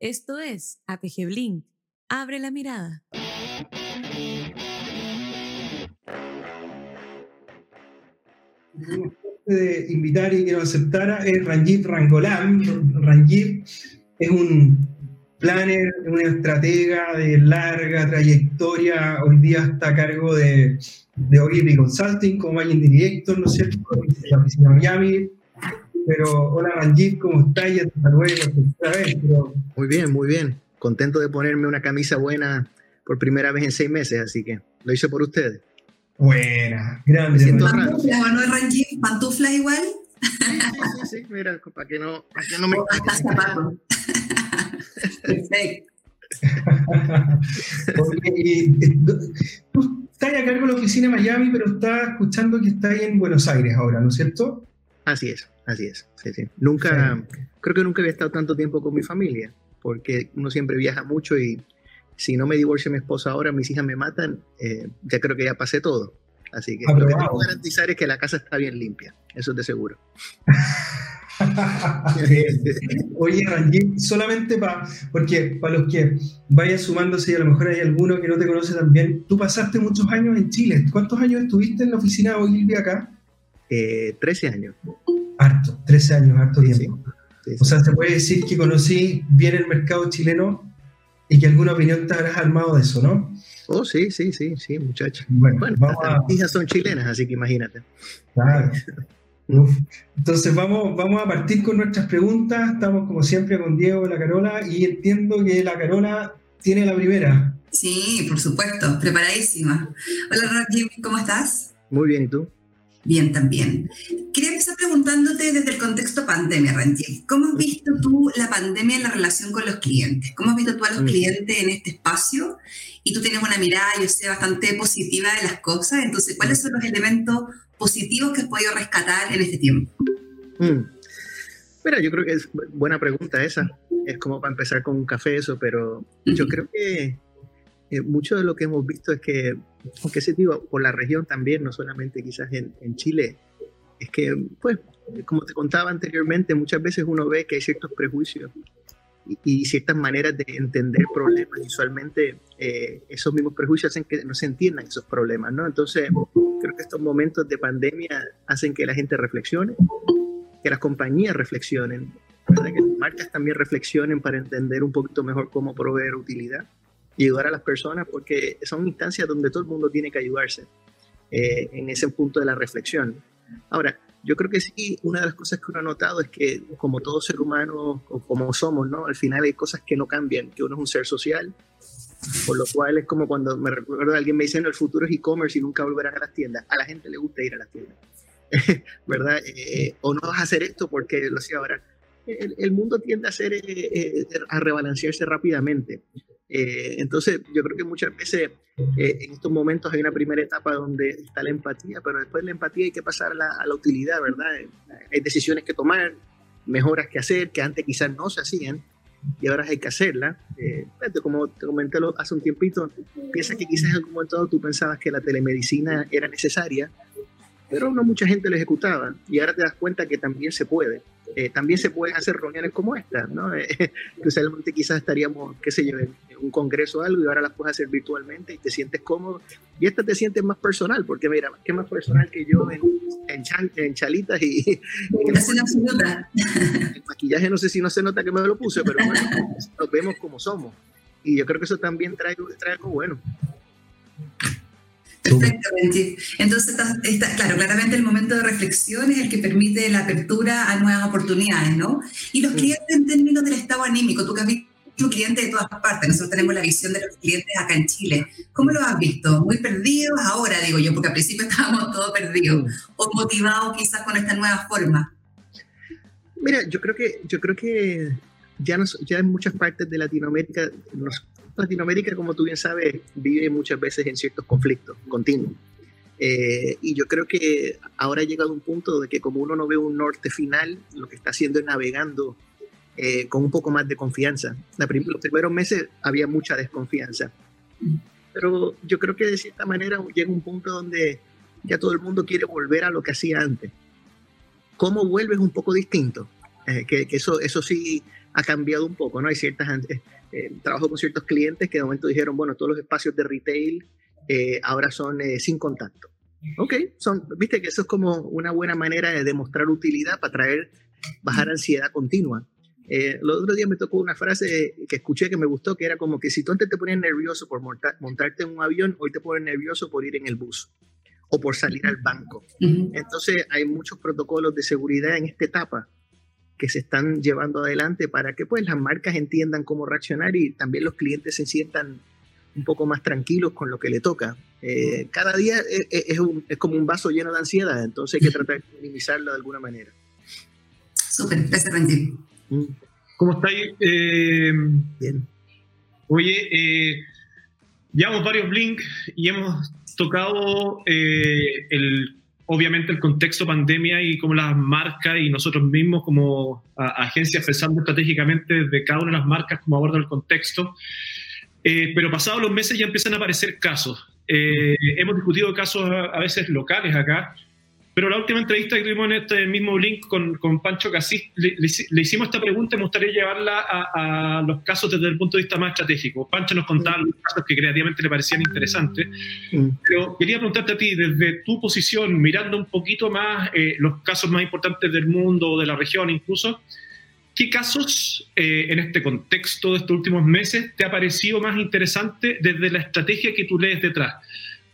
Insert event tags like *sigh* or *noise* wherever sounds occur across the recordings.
Esto es APG Blink. Abre la mirada. de invitar y que nos aceptara es Ranjit Rangolam. Ranjit es un planner, un estratega de larga trayectoria. Hoy día está a cargo de, de Ogilvy Consulting como Managing Director, ¿no es cierto? De la oficina Miami. Pero hola Ranjit, ¿cómo estás? Ya te luego vez. Pero... Muy bien, muy bien. Contento de ponerme una camisa buena por primera vez en seis meses, así que lo hice por ustedes. Buena, grande. ¿Pantuflas no es Ranjit? ¿Pantuflas igual? Sí, sí, mira, para que no, para que no me... Perfecto. *laughs* tú estás a cargo de la oficina de Miami, pero estás escuchando que estás en Buenos Aires ahora, ¿no es cierto? Así es, así es. Sí, sí. Nunca, creo que nunca había estado tanto tiempo con mi familia, porque uno siempre viaja mucho y si no me divorcio mi esposa ahora, mis hijas me matan, eh, ya creo que ya pasé todo. Así que lo que puedo garantizar es que la casa está bien limpia, eso es de seguro. *laughs* Oye, Ranjit, solamente para, porque para los que vayan sumándose y a lo mejor hay alguno que no te conoce también, tú pasaste muchos años en Chile. ¿Cuántos años estuviste en la oficina de Ogilvy acá? Eh, 13 años. Harto, 13 años, harto tiempo. o sea, se puede decir que conocí bien el mercado chileno y que alguna opinión te habrás armado de eso, ¿no? Oh, sí, sí, sí, sí, muchachos. Bueno, vamos a... mis hijas son chilenas, así que imagínate. Claro. *laughs* Entonces vamos, vamos a partir con nuestras preguntas. Estamos como siempre con Diego, la Carola, y entiendo que la Carola tiene la primera. Sí, por supuesto, preparadísima. Hola, Jimmy, ¿cómo estás? Muy bien, ¿y tú? Bien, también. Quería empezar preguntándote desde el contexto pandemia, Ranjit. ¿Cómo has visto tú la pandemia en la relación con los clientes? ¿Cómo has visto tú a los mm. clientes en este espacio? Y tú tienes una mirada, yo sé, bastante positiva de las cosas. Entonces, ¿cuáles mm. son los elementos positivos que has podido rescatar en este tiempo? Mm. Mira, yo creo que es buena pregunta esa. Es como para empezar con un café eso, pero yo creo que eh, mucho de lo que hemos visto es que, aunque se digo, por la región también, no solamente quizás en, en Chile, es que, pues, como te contaba anteriormente, muchas veces uno ve que hay ciertos prejuicios y, ciertas maneras de entender problemas. Usualmente eh, esos mismos prejuicios hacen que no se entiendan esos problemas, ¿no? Entonces, creo que estos momentos de pandemia hacen que la gente reflexione, que las compañías reflexionen, que las marcas también reflexionen para entender un poquito mejor cómo proveer utilidad y ayudar a las personas, porque son instancias donde todo el mundo tiene que ayudarse eh, en ese punto de la reflexión. Ahora, yo creo que sí, una de las cosas que uno ha notado es que como todo ser humano, o como somos, ¿no? Al final hay cosas que no cambian, que uno es un ser social, por lo cual es como cuando me recuerdo alguien me dice, no, el futuro es e-commerce y nunca volverán a las tiendas. A la gente le gusta ir a las tiendas, *laughs* ¿verdad? Eh, o no vas a hacer esto porque lo hacía ahora. El, mundo tiende a, hacer, eh, eh, a rebalancearse rápidamente. Eh, entonces, yo creo que muchas veces eh, en estos momentos hay una primera etapa donde está la empatía, pero después de la empatía hay que pasar a la, a la utilidad, ¿verdad? Hay decisiones que tomar, mejoras que hacer, que antes quizás no se hacían y ahora hay que hacerlas. Eh, como te comenté hace un tiempito, piensa que quizás en algún momento tú pensabas que la telemedicina era necesaria, pero no mucha gente lo ejecutaba y ahora te das cuenta que también se puede. Eh, también se pueden hacer reuniones como esta, ¿no? *laughs* Eh, usualmente quizás estaríamos, qué sé yo, en, un congreso o algo y ahora las puedes hacer virtualmente y te sientes cómodo. Y esta te sientes más personal, porque mira, qué más personal que yo en, en, chalitas y... y el maquillaje no sé si no se nota que me lo puse, pero bueno, nos vemos como somos. Y yo creo que eso también trae, trae algo bueno. Perfectamente. Entonces, está, claro, claramente el momento de reflexión es el que permite la apertura a nuevas oportunidades, ¿no? Y los clientes en términos del estado anímico, tú que has visto clientes de todas partes, nosotros tenemos la visión de los clientes acá en Chile. ¿Cómo lo has visto? ¿Muy perdidos ahora, digo yo, porque al principio *laughs* estábamos todos perdidos, o motivados quizás con esta nueva forma? Mira, yo creo que, yo creo que ya, nos, ya en muchas partes de Latinoamérica nos Latinoamérica, como tú bien sabes, vive muchas veces en ciertos conflictos continuos. Eh, y yo creo que ahora ha llegado un punto de que como uno no ve un norte final, lo que está haciendo es navegando eh, con un poco más de confianza. los primeros meses había mucha desconfianza. Pero yo creo que de cierta manera llega un punto donde ya todo el mundo quiere volver a lo que hacía antes. ¿Cómo vuelves un poco distinto? Eh, que, eso, eso sí ha cambiado un poco, ¿no? Hay ciertas, eh, eh, trabajo con ciertos clientes que de momento dijeron, bueno, todos los espacios de retail eh, ahora son sin contacto. Ok, son, viste que eso es como una buena manera de demostrar utilidad para traer, bajar ansiedad continua. Eh, los otros días me tocó una frase que escuché que me gustó, que era como que si tú antes te ponías nervioso por montarte en un avión, hoy te pones nervioso por ir en el bus o por salir al banco. Entonces hay muchos protocolos de seguridad en esta etapa que se están llevando adelante para que pues las marcas entiendan cómo reaccionar y también los clientes se sientan un poco más tranquilos con lo que le toca. Eh, cada día es, es, como un vaso lleno de ansiedad, entonces hay que tratar de minimizarlo de alguna manera. Súper, gracias Randy. Mm. ¿Cómo estáis? Eh, Bien. Oye, eh, llevamos varios links y hemos tocado eh, el, obviamente el contexto pandemia y cómo las marcas y nosotros mismos como agencias pensando estratégicamente desde cada una de las marcas cómo abordan el contexto. Eh, pero pasados los meses ya empiezan a aparecer casos. Eh, hemos discutido casos a, veces locales acá, pero la última entrevista que tuvimos en este mismo link con, con Pancho Casís, le, hicimos esta pregunta y me gustaría llevarla a, los casos desde el punto de vista más estratégico. Pancho nos contaba los casos que creativamente le parecían interesantes, pero quería preguntarte a ti, desde tu posición, mirando un poquito más eh, los casos más importantes del mundo o de la región incluso, ¿qué casos eh, en este contexto de estos últimos meses te ha parecido más interesante desde la estrategia que tú lees detrás?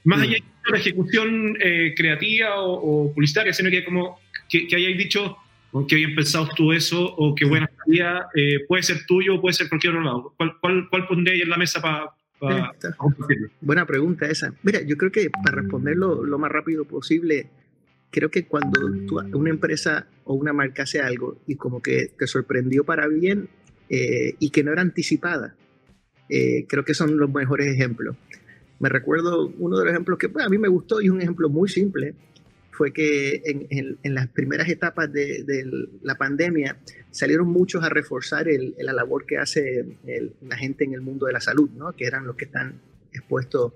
Más allá de la ejecución eh, creativa o, publicitaria, sino que como que, que hayáis dicho oh, que bien pensado tú eso o qué buena calidad, eh, puede ser tuyo o puede ser cualquier otro lado. ¿Cuál, cuál, cuál pondréis en la mesa para... Buena pregunta esa. Mira, yo creo que para responderlo lo más rápido posible, creo que cuando una empresa o una marca hace algo y como que te sorprendió para bien eh, y que no era anticipada, creo que son los mejores ejemplos. Me recuerdo uno de los ejemplos que pues, a mí me gustó y un ejemplo muy simple, fue que en, las primeras etapas de, la pandemia salieron muchos a reforzar la labor que hace la gente en el mundo de la salud, ¿no? que eran los que están expuestos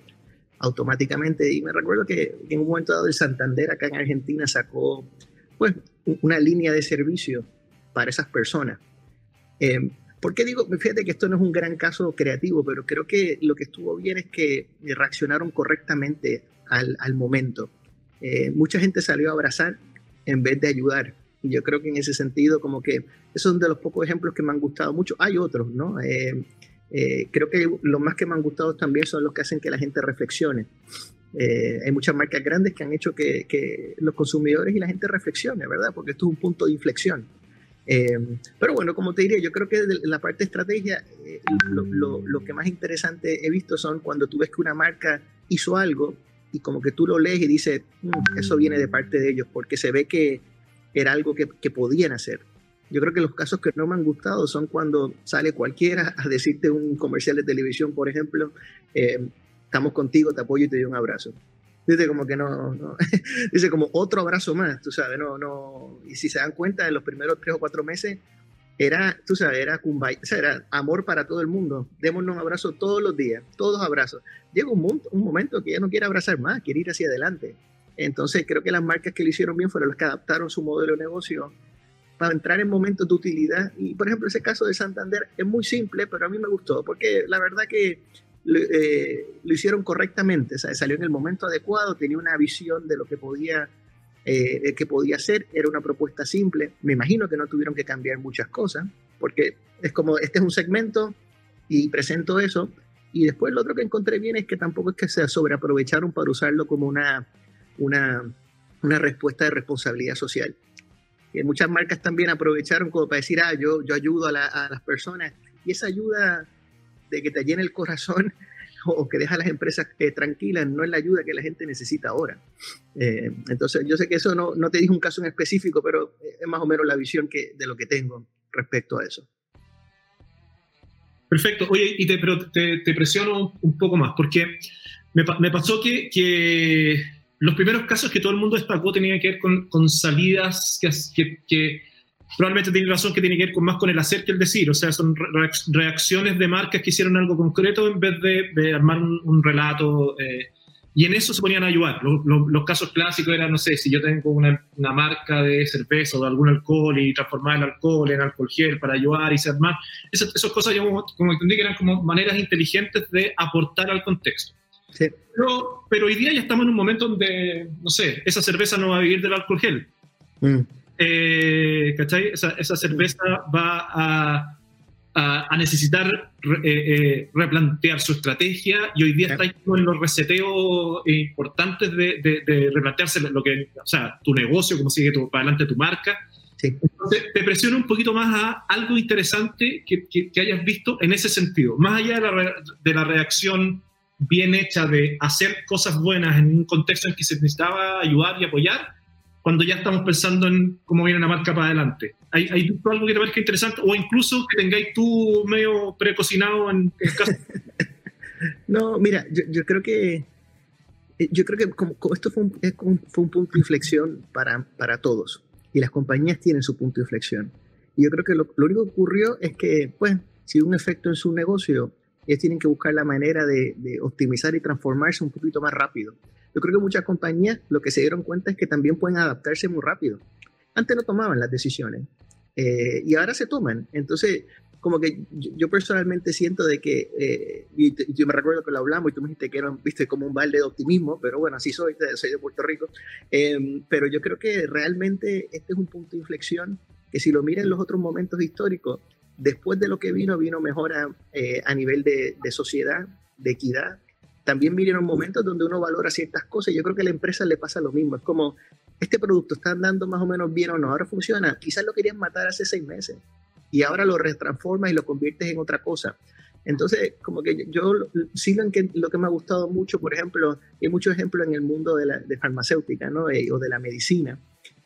automáticamente. Y me recuerdo que en un momento dado el Santander acá en Argentina sacó pues, una línea de servicio para esas personas. Eh, ¿Por qué digo? Fíjate que esto no es un gran caso creativo, pero creo que lo que estuvo bien es que reaccionaron correctamente al, al momento. Eh, mucha gente salió a abrazar en vez de ayudar. Y yo creo que en ese sentido, como que esos son de los pocos ejemplos que me han gustado mucho. Hay otros, ¿no? Eh, eh, creo que los más que me han gustado también son los que hacen que la gente reflexione. hay muchas marcas grandes que han hecho que, que, los consumidores y la gente reflexione, ¿verdad? Porque esto es un punto de inflexión. Eh, pero bueno, como te diría, yo creo que de la parte de estrategia, eh, lo, lo, que más interesante he visto son cuando tú ves que una marca hizo algo y como que tú lo lees y dices, mm, eso viene de parte de ellos, porque se ve que era algo que, que, podían hacer. Yo creo que los casos que no me han gustado son cuando sale cualquiera a decirte un comercial de televisión, por ejemplo, eh, estamos contigo, te apoyo y te doy un abrazo dice como que no, no, *laughs* dice como otro abrazo más, tú sabes, no, no, y si se dan cuenta, en los primeros tres o cuatro meses era, tú sabes, era kumbaya, o sea, era amor para todo el mundo, démonos un abrazo todos los días, todos abrazos. Llega un, un momento que ya no quiere abrazar más, quiere ir hacia adelante. Entonces creo que las marcas que lo hicieron bien fueron las que adaptaron su modelo de negocio para entrar en momentos de utilidad. Y por ejemplo, ese caso de Santander es muy simple, pero a mí me gustó, porque la verdad que eh, lo hicieron correctamente, salió en el momento adecuado, tenía una visión de lo que podía, eh, que podía hacer, era una propuesta simple, me imagino que no tuvieron que cambiar muchas cosas, porque es como, este es un segmento y presento eso, y después lo otro que encontré bien es que tampoco es que se sobreaprovecharon para usarlo como una, una, respuesta de responsabilidad social. Y muchas marcas también aprovecharon como para decir, ah, yo, yo ayudo a las personas, y esa ayuda de que te llene el corazón *laughs* o que deja a las empresas eh, tranquilas no es la ayuda que la gente necesita ahora. Eh, entonces, yo sé que eso no, no te dije un caso en específico, pero es más o menos la visión que, de lo que tengo respecto a eso. Perfecto. Oye, y te, te, presiono un poco más, porque me, me pasó que, que, los primeros casos que todo el mundo destacó tenían que ver con, con salidas que, que probablemente tiene razón que tiene que ver con más con el hacer que el decir, o sea, son reacciones de marcas que hicieron algo concreto en vez de, armar un, relato eh, y en eso se ponían a ayudar. Los, casos clásicos eran, no sé, si yo tengo una, una, marca de cerveza o de algún alcohol y transformar el alcohol en alcohol gel para ayudar y ser más. Esas, esas cosas, yo como entendí que eran como maneras inteligentes de aportar al contexto. Sí. Pero, pero, hoy día ya estamos en un momento donde, no sé, esa cerveza no va a vivir del alcohol gel. Mm. Eh, ¿Cachai? Esa, esa cerveza va a a, necesitar eh, eh, replantear su estrategia y hoy día está en los reseteos importantes de, de, replantearse lo que, o sea, tu negocio, cómo sigue tu, para adelante tu marca. Entonces, te presiona un poquito más a algo interesante que, que, hayas visto en ese sentido, más allá de la, de la reacción bien hecha de hacer cosas buenas en un contexto en que se necesitaba ayudar y apoyar, cuando ya estamos pensando en cómo viene la marca para adelante. ¿Hay, hay algo que te parezca interesante o incluso que tengáis tú medio precocinado en el caso? *laughs* no, mira, yo, yo, creo que eh, yo creo que como, esto fue un, fue un, punto de inflexión para, para todos y las compañías tienen su punto de inflexión. Y yo creo que lo, lo único que ocurrió es que, pues, si un efecto en su negocio, ellos tienen que buscar la manera de, de optimizar y transformarse un poquito más rápido. Yo creo que muchas compañías lo que se dieron cuenta es que también pueden adaptarse muy rápido. Antes no tomaban las decisiones eh, y ahora se toman. Entonces, como que yo, personalmente siento de que, eh, y, yo me recuerdo que lo hablamos y tú me dijiste que era, viste, como un balde de optimismo, pero bueno, así soy, soy de Puerto Rico. Em, pero yo creo que realmente este es un punto de inflexión que si lo miran los otros momentos históricos, después de lo que vino, vino mejora eh, a nivel de, de sociedad, de equidad, también vinieron momentos donde uno valora ciertas cosas. Yo creo que a la empresa le pasa lo mismo. Es como, este producto está andando más o menos bien o no, ahora funciona. Quizás lo querían matar hace seis meses y ahora lo retransformas y lo conviertes en otra cosa. Entonces, como que yo sí lo que, lo que me ha gustado mucho, por ejemplo, hay muchos ejemplos en el mundo de la de farmacéutica ¿no? Eh, o de la medicina,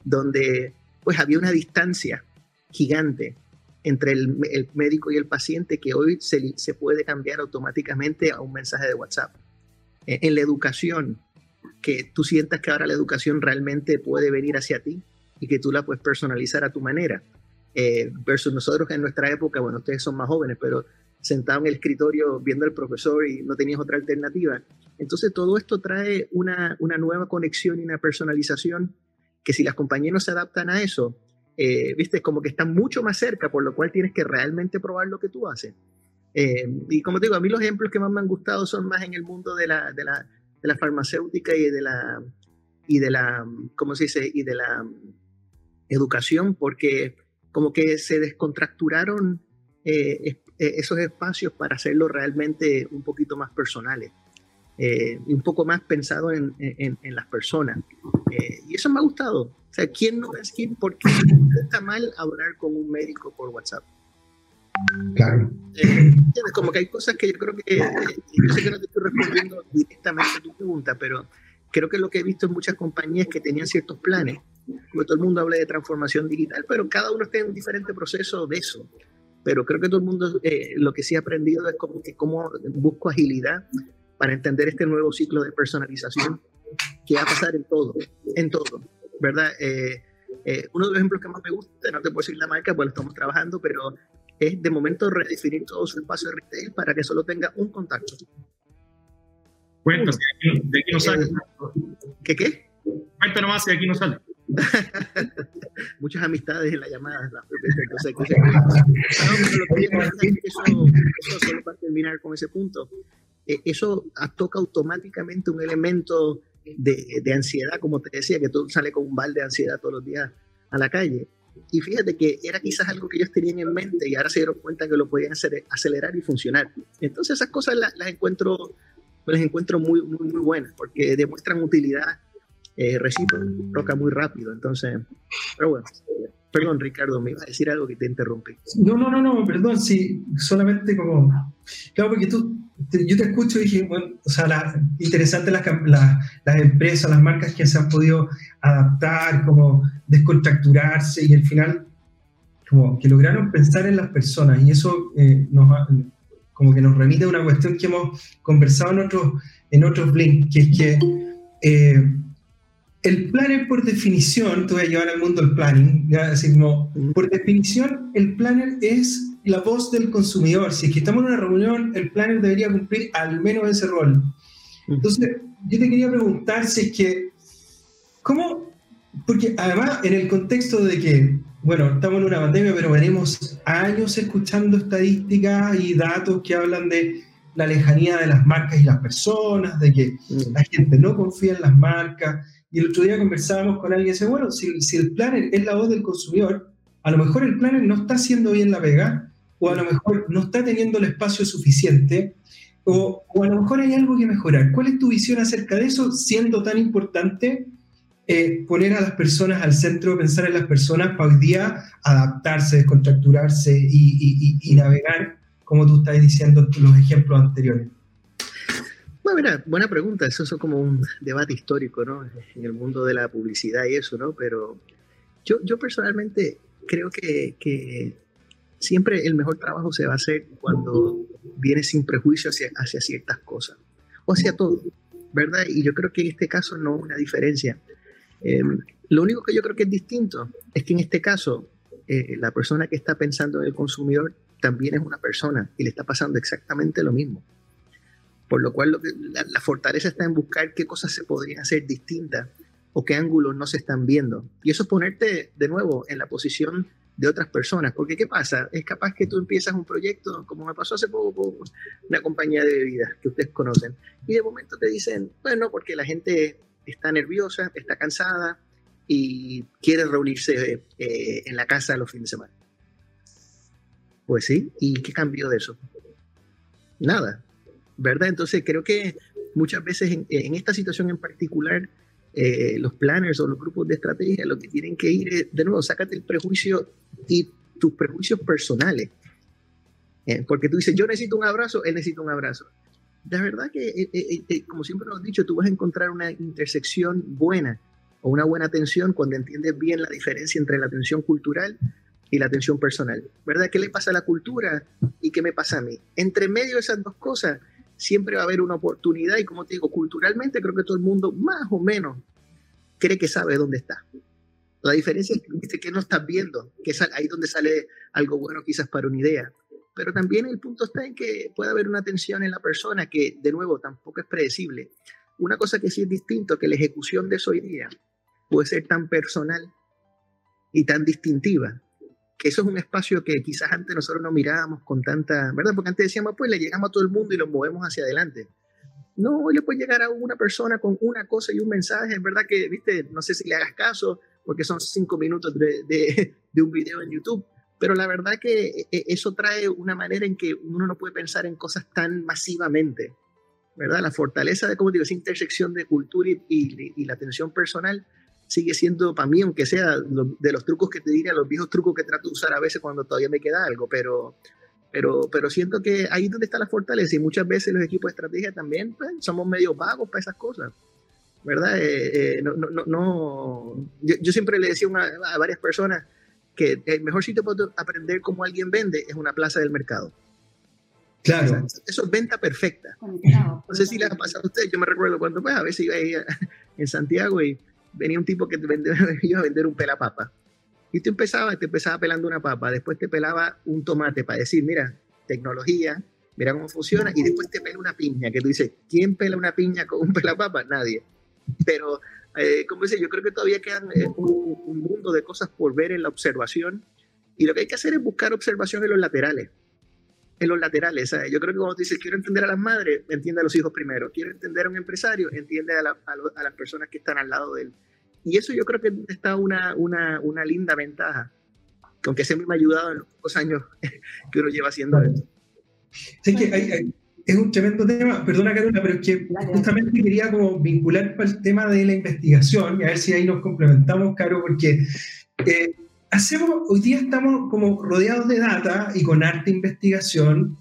donde pues había una distancia gigante entre el, el médico y el paciente que hoy se, se puede cambiar automáticamente a un mensaje de WhatsApp. Eh, en la educación, que tú sientas que ahora la educación realmente puede venir hacia ti y que tú la puedes personalizar a tu manera. Eh, versus nosotros en nuestra época, bueno, ustedes son más jóvenes, pero sentado en el escritorio viendo al profesor y no tenías otra alternativa. Entonces todo esto trae una, una nueva conexión y una personalización que si las compañías no se adaptan a eso, eh, viste, como que están mucho más cerca, por lo cual tienes que realmente probar lo que tú haces. Eh, y como te digo, a mí los ejemplos que más me han gustado son más en el mundo de la, de la, de la farmacéutica y de la, y de la, ¿cómo se dice? Y de la educación, porque como que se descontracturaron eh, eh, esos espacios para hacerlo realmente un poquito más personales. y un poco más pensado en, en, en las personas. y eso me ha gustado. O sea, ¿quién no es quién? ¿Por qué está mal hablar con un médico por WhatsApp? Claro. Eh, como que hay cosas que yo creo que, eh, yo sé que no te estoy respondiendo directamente a tu pregunta, pero creo que lo que he visto en muchas compañías que tenían ciertos planes, porque todo el mundo habla de transformación digital, pero cada uno está en un diferente proceso de eso. Pero creo que todo el mundo eh, lo que sí ha aprendido es como que cómo busco agilidad para entender este nuevo ciclo de personalización que va a pasar en todo, en todo, ¿verdad? uno de los ejemplos que más me gusta, no te puedo decir la marca, pues lo estamos trabajando, pero es de momento redefinir todo su espacio de retail para que solo tenga un contacto. Cuéntanos, de aquí no sale. ¿Qué qué? Cuéntanos más, de aquí no sale. *laughs* Muchas amistades en la llamada. eso, solo para terminar con ese punto. Eh, eso toca automáticamente un elemento de, de, ansiedad, como te decía, que tú sales con un balde de ansiedad todos los días a la calle. Y fíjate que era quizás algo que ellos tenían en mente y ahora se dieron cuenta que lo podían hacer, acelerar y funcionar. Entonces esas cosas las, encuentro, las encuentro muy, muy, muy buenas porque demuestran utilidad eh, recíproca muy rápido. Entonces, pero bueno, perdón Ricardo, me iba a decir algo que te interrumpí. No, no, no, no, perdón, sí, solamente como, claro, porque tú, yo te escucho y dije, bueno, o sea, la, interesante las, las empresas, las marcas que se han podido adaptar, como descontracturarse y al final como que lograron pensar en las personas y eso eh, nos, como que nos remite a una cuestión que hemos conversado en otros, en otros links, que es que eh, el planner por definición, te voy a llevar al mundo del planning, ¿ya? Así como, por definición, el planner es la voz del consumidor. Si es que estamos en una reunión, el planner debería cumplir al menos ese rol. Entonces, yo te quería preguntar si es que, ¿cómo? Porque además, en el contexto de que, bueno, estamos en una pandemia, pero venimos años escuchando estadísticas y datos que hablan de la lejanía de las marcas y las personas, de que la gente no confía en las marcas. Y el otro día conversábamos con alguien y dice, bueno, si, si el planner es la voz del consumidor, a lo mejor el planner no está haciendo bien la pega, o a lo mejor no está teniendo el espacio suficiente, o, o a lo mejor hay algo que mejorar. ¿Cuál es tu visión acerca de eso, siendo tan importante eh, poner a las personas al centro, pensar en las personas para hoy día adaptarse, descontracturarse y, y, y navegar como tú estás diciendo los ejemplos anteriores? Bueno, mira, buena pregunta. Eso es como un debate histórico, ¿no? En el mundo de la publicidad y eso, ¿no? Pero yo, yo personalmente creo que, que siempre el mejor trabajo se va a hacer cuando viene sin prejuicio hacia, hacia ciertas cosas, o hacia todo, ¿verdad? Y yo creo que en este caso no una diferencia. Em, lo único que yo creo que es distinto es que en este caso eh, la persona que está pensando en el consumidor también es una persona y le está pasando exactamente lo mismo. Por lo cual la, fortaleza está en buscar qué cosas se podrían hacer distintas o qué ángulos no se están viendo. Y eso es ponerte de nuevo en la posición de otras personas. Porque ¿qué pasa? Es capaz que tú empiezas un proyecto, como me pasó hace poco con una compañía de bebidas que ustedes conocen, y de momento te dicen, bueno, porque la gente está nerviosa, está cansada y quiere reunirse eh, en la casa los fines de semana. Pues sí, ¿y qué cambió de eso? Nada, ¿verdad? Entonces creo que muchas veces en, esta situación en particular, eh, los planners o los grupos de estrategia lo que tienen que ir es, de nuevo, sácate el prejuicio y tus prejuicios personales. Eh, porque tú dices, yo necesito un abrazo, él necesita un abrazo. La verdad que, eh, como siempre nos hemos dicho, tú vas a encontrar una intersección buena o una buena atención cuando entiendes bien la diferencia entre la atención cultural y la atención personal, ¿verdad? ¿Qué le pasa a la cultura y qué me pasa a mí? Entre medio de esas dos cosas siempre va a haber una oportunidad y como te digo, culturalmente creo que todo el mundo más o menos cree que sabe dónde está. La diferencia es que no estás viendo, que es ahí donde sale algo bueno quizás para una idea. Pero también el punto está en que puede haber una tensión en la persona que, de nuevo, tampoco es predecible. Una cosa que sí es distinto, que la ejecución de eso hoy día puede ser tan personal y tan distintiva que eso es un espacio que quizás antes nosotros no mirábamos con tanta, ¿verdad? Porque antes decíamos, pues le llegamos a todo el mundo y lo movemos hacia adelante. No, hoy le puede llegar a una persona con una cosa y un mensaje, es verdad que, viste, no sé si le hagas caso, porque son cinco minutos de, de, de un video en YouTube, pero la verdad que e, e, eso trae una manera en que uno no puede pensar en cosas tan masivamente, ¿verdad? La fortaleza de, como digo, esa intersección de cultura y, y, y la atención personal sigue siendo para mí, aunque sea de los trucos que te diría, los viejos trucos que trato de usar a veces cuando todavía me queda algo, pero, pero, pero siento que ahí es donde está la fortaleza y muchas veces los equipos de estrategia también pues, somos medio vagos para esas cosas, ¿verdad? Eh, eh, no, no, no, yo, siempre le decía a varias personas que el mejor sitio para aprender cómo alguien vende es una plaza del mercado. Claro. eso es venta perfecta. No sé si le ha pasado a usted, yo me recuerdo cuando pues, a veces iba ahí *laughs* en Santiago y venía un tipo que *laughs* iba a vender un pelapapa. Y tú empezabas, te empezaba pelando una papa, después te pelaba un tomate para decir, mira, tecnología, mira cómo funciona, y después te pela una piña, que tú dices, ¿quién pela una piña con un pelapapa? Nadie. Pero, eh, como dice, yo creo que todavía quedan eh, un, un, mundo de cosas por ver en la observación, y lo que hay que hacer es buscar observación en los laterales. En los laterales, yo creo que cuando tú dices, quiero entender a las madres, entiende a los hijos primero. Quiero entender a un empresario, entiende a, a, a las personas que están al lado de él. Y eso yo creo que está una, una, una linda ventaja, aunque siempre me ha ayudado en los años *laughs* que uno lleva haciendo esto. Sí, que es un tremendo tema, perdona Carolina, pero es que justamente quería como vincular para el tema de la investigación y a ver si ahí nos complementamos, Caro, porque eh, hoy día estamos como rodeados de data y con arte investigación,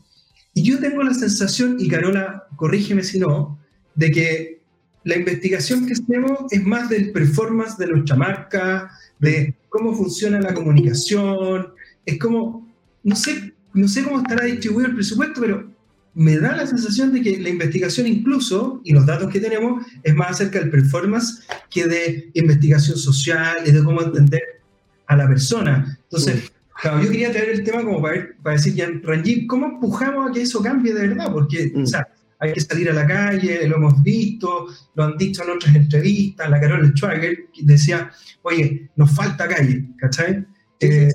y yo tengo la sensación, y Carola, corrígeme si no, de que la investigación que hacemos es más del performance de nuestra marca, de cómo funciona la comunicación, es como, no sé, no sé cómo estará distribuido el presupuesto, pero me da la sensación de que la investigación incluso, y los datos que tenemos, es más acerca del performance que de investigación social y de cómo entender a la persona. Entonces, claro, yo quería traer el tema como para, para decir, ya, Ranjit, ¿cómo empujamos a que eso cambie de verdad? Porque, o sea, hay que salir a la calle, lo hemos visto, lo han dicho en otras entrevistas, la Carol Schwager decía, oye, nos falta calle, ¿cachai? Eh,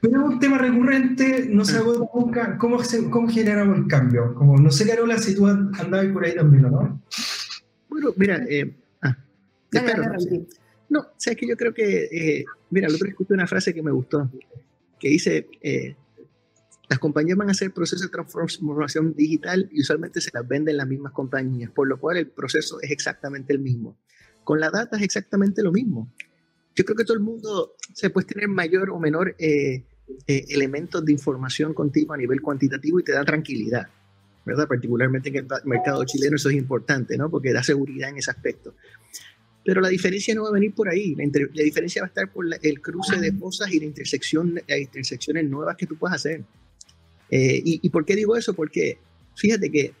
pero es un tema recurrente, no se agota nunca, ¿cómo, ¿cómo generamos el cambio? Como, no sé, Carola, si tú andabas por ahí también, ¿no? Bueno, mira, eh, ah, no, sabes que yo creo que, eh, mira, el otro escuché una frase que me gustó, que dice, eh, las compañías van a hacer procesos de transformación digital y usualmente se las venden las mismas compañías, por lo cual el proceso es exactamente el mismo. Con la data es exactamente lo mismo. Yo creo que todo el mundo se puede tener mayor o menor eh, elementos de información contigo a nivel cuantitativo y te da tranquilidad, ¿verdad? Particularmente en el mercado chileno eso es importante, ¿no? Porque da seguridad en ese aspecto. Pero la diferencia no va a venir por ahí. La, diferencia va a estar por el cruce de cosas y la intersección, las intersecciones nuevas que tú puedas hacer. Eh, y, por qué digo eso? Porque fíjate que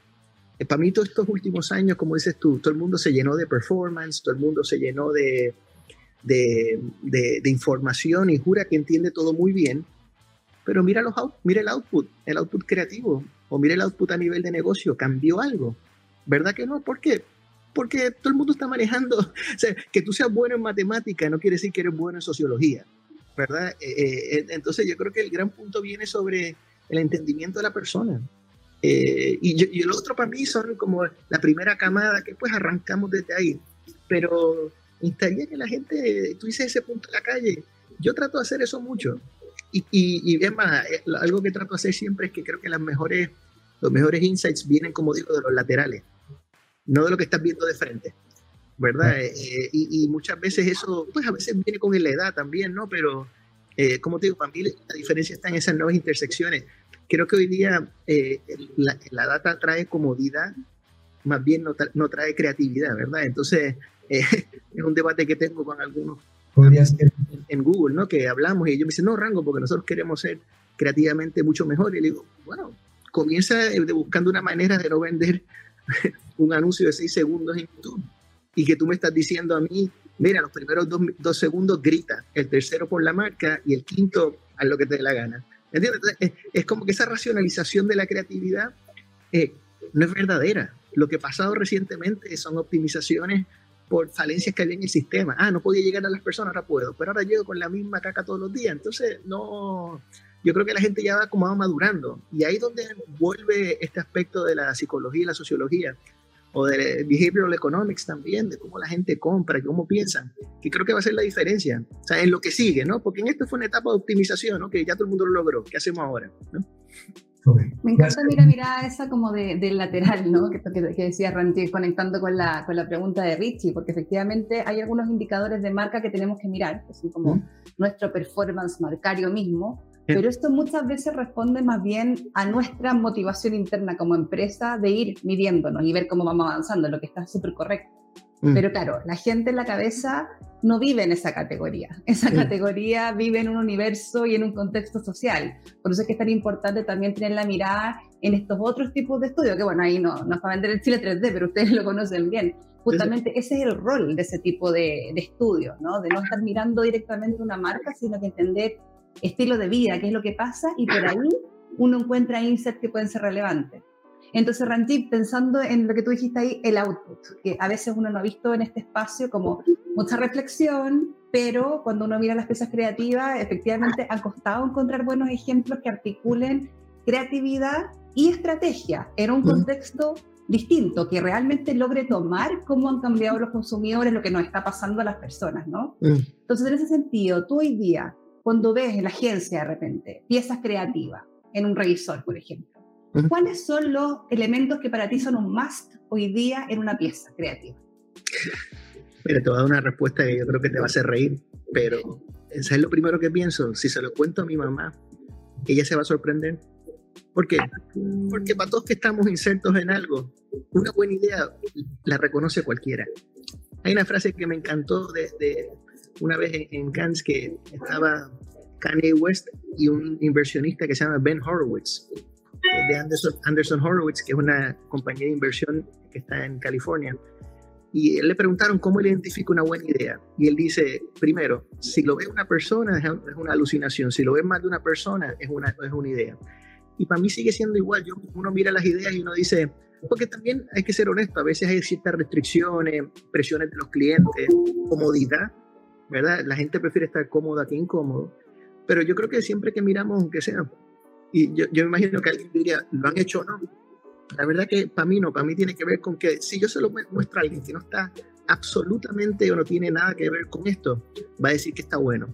eh, para mí todos estos últimos años, como dices tú, todo el mundo se llenó de performance, todo el mundo se llenó de, de, de, información y jura que entiende todo muy bien, pero mira, los mira el output, el output creativo, o mira el output a nivel de negocio, cambió algo. ¿Verdad que no? ¿Por qué? Porque todo el mundo está manejando, *laughs* o sea, que tú seas bueno en matemática no quiere decir que eres bueno en sociología, ¿verdad? Eh, eh, entonces yo creo que el gran punto viene sobre el entendimiento de la persona. Eh, y, el otro para mí son como la primera camada que pues arrancamos desde ahí, pero instaría que la gente, tú dices ese punto en la calle, yo trato de hacer eso mucho. Y, y, es más, algo que trato de hacer siempre es que creo que las mejores, los mejores insights vienen, como digo, de los laterales no de lo que estás viendo de frente, ¿verdad? Eh, y, muchas veces eso, pues a veces viene con la edad también, ¿no? Pero, eh, como te digo, para mí la diferencia está en esas nuevas intersecciones. Creo que hoy día eh, la, data trae comodidad, más bien no, no trae creatividad, ¿verdad? Entonces, *laughs* es un debate que tengo con algunos En, Google, ¿no? Que hablamos y ellos me dicen, no, Rango, porque nosotros queremos ser creativamente mucho mejor. Y le digo, bueno, comienza buscando una manera de no vender un anuncio de seis segundos en YouTube y que tú me estás diciendo a mí, mira, los primeros dos, segundos grita, el tercero por la marca y el quinto a lo que te dé la gana. ¿Entiendes? Es, como que esa racionalización de la creatividad eh, no es verdadera. Lo que ha pasado recientemente son optimizaciones por falencias que había en el sistema. Ah, no podía llegar a las personas, ahora puedo, pero ahora llego con la misma caca todos los días. Entonces, no, yo creo que la gente ya va como va madurando. Y ahí donde vuelve este aspecto de la psicología y la sociología, o de behavioral economics también, de cómo la gente compra, cómo piensan, que creo que va a ser la diferencia. O sea, en lo que sigue, ¿no? Porque en esto fue una etapa de optimización, ¿no? Que ya todo el mundo lo logró. ¿Qué hacemos ahora? Me encanta mira, mirada esa como de, del lateral, ¿no? Que, que, que decía Ranti, conectando con la, con la pregunta de Richie, porque efectivamente hay algunos indicadores de marca que tenemos que mirar, que son como nuestro performance marcario mismo, pero esto muchas veces responde más bien a nuestra motivación interna como empresa de ir midiéndonos y ver cómo vamos avanzando, lo que está súper correcto. Mm. Pero claro, la gente en la cabeza no vive en esa categoría. Esa categoría vive en un universo y en un contexto social. Por eso es que es tan importante también tener la mirada en estos otros tipos de estudios, que bueno, ahí no, no es para vender el Chile 3D, pero ustedes lo conocen bien. Justamente ese es el rol de ese tipo de, de estudios, ¿no? De no estar mirando directamente una marca, sino que entender estilo de vida, qué es lo que pasa, y por ahí uno encuentra insights que pueden ser relevantes. Entonces, Rantip, pensando en lo que tú dijiste ahí, el output, que a veces uno no ha visto en este espacio como mucha reflexión, pero cuando uno mira las piezas creativas, efectivamente ha costado encontrar buenos ejemplos que articulen creatividad y estrategia en un contexto distinto, que realmente logre tomar cómo han cambiado los consumidores, lo que nos está pasando a las personas, ¿no? Mm. Entonces, en ese sentido, tú hoy día, cuando ves en la agencia de repente piezas creativas, en un revisor, por ejemplo, ¿cuáles son los elementos que para ti son un must hoy día en una pieza creativa? Mira, te voy a dar una respuesta que yo creo que te va a hacer reír, pero es lo primero que pienso? Si se lo cuento a mi mamá, ella se va a sorprender. ¿Por qué? Porque para todos que estamos insertos en algo, una buena idea la reconoce cualquiera. Hay una frase que me encantó de, una vez en, Cannes que estaba Kanye West y un inversionista que se llama Ben Horowitz, de Anderson, Anderson Horowitz, que es una compañía de inversión que está en California. Y le preguntaron cómo él identifica una buena idea. Y él dice, primero, si lo ve una persona es una alucinación, si lo ve más de una persona es una, es una idea. Y para mí sigue siendo igual. Yo, uno mira las ideas y uno dice, porque también hay que ser honesto, a veces hay ciertas restricciones, presiones de los clientes, comodidad, ¿verdad? La gente prefiere estar cómoda que incómodo. Pero yo creo que siempre que miramos, aunque sea, y yo, yo me imagino que alguien diría, ¿lo han hecho o no? La verdad que para mí no, para mí tiene que ver con que si yo se lo muestro a alguien que no está absolutamente o no tiene nada que ver con esto, va a decir que está bueno.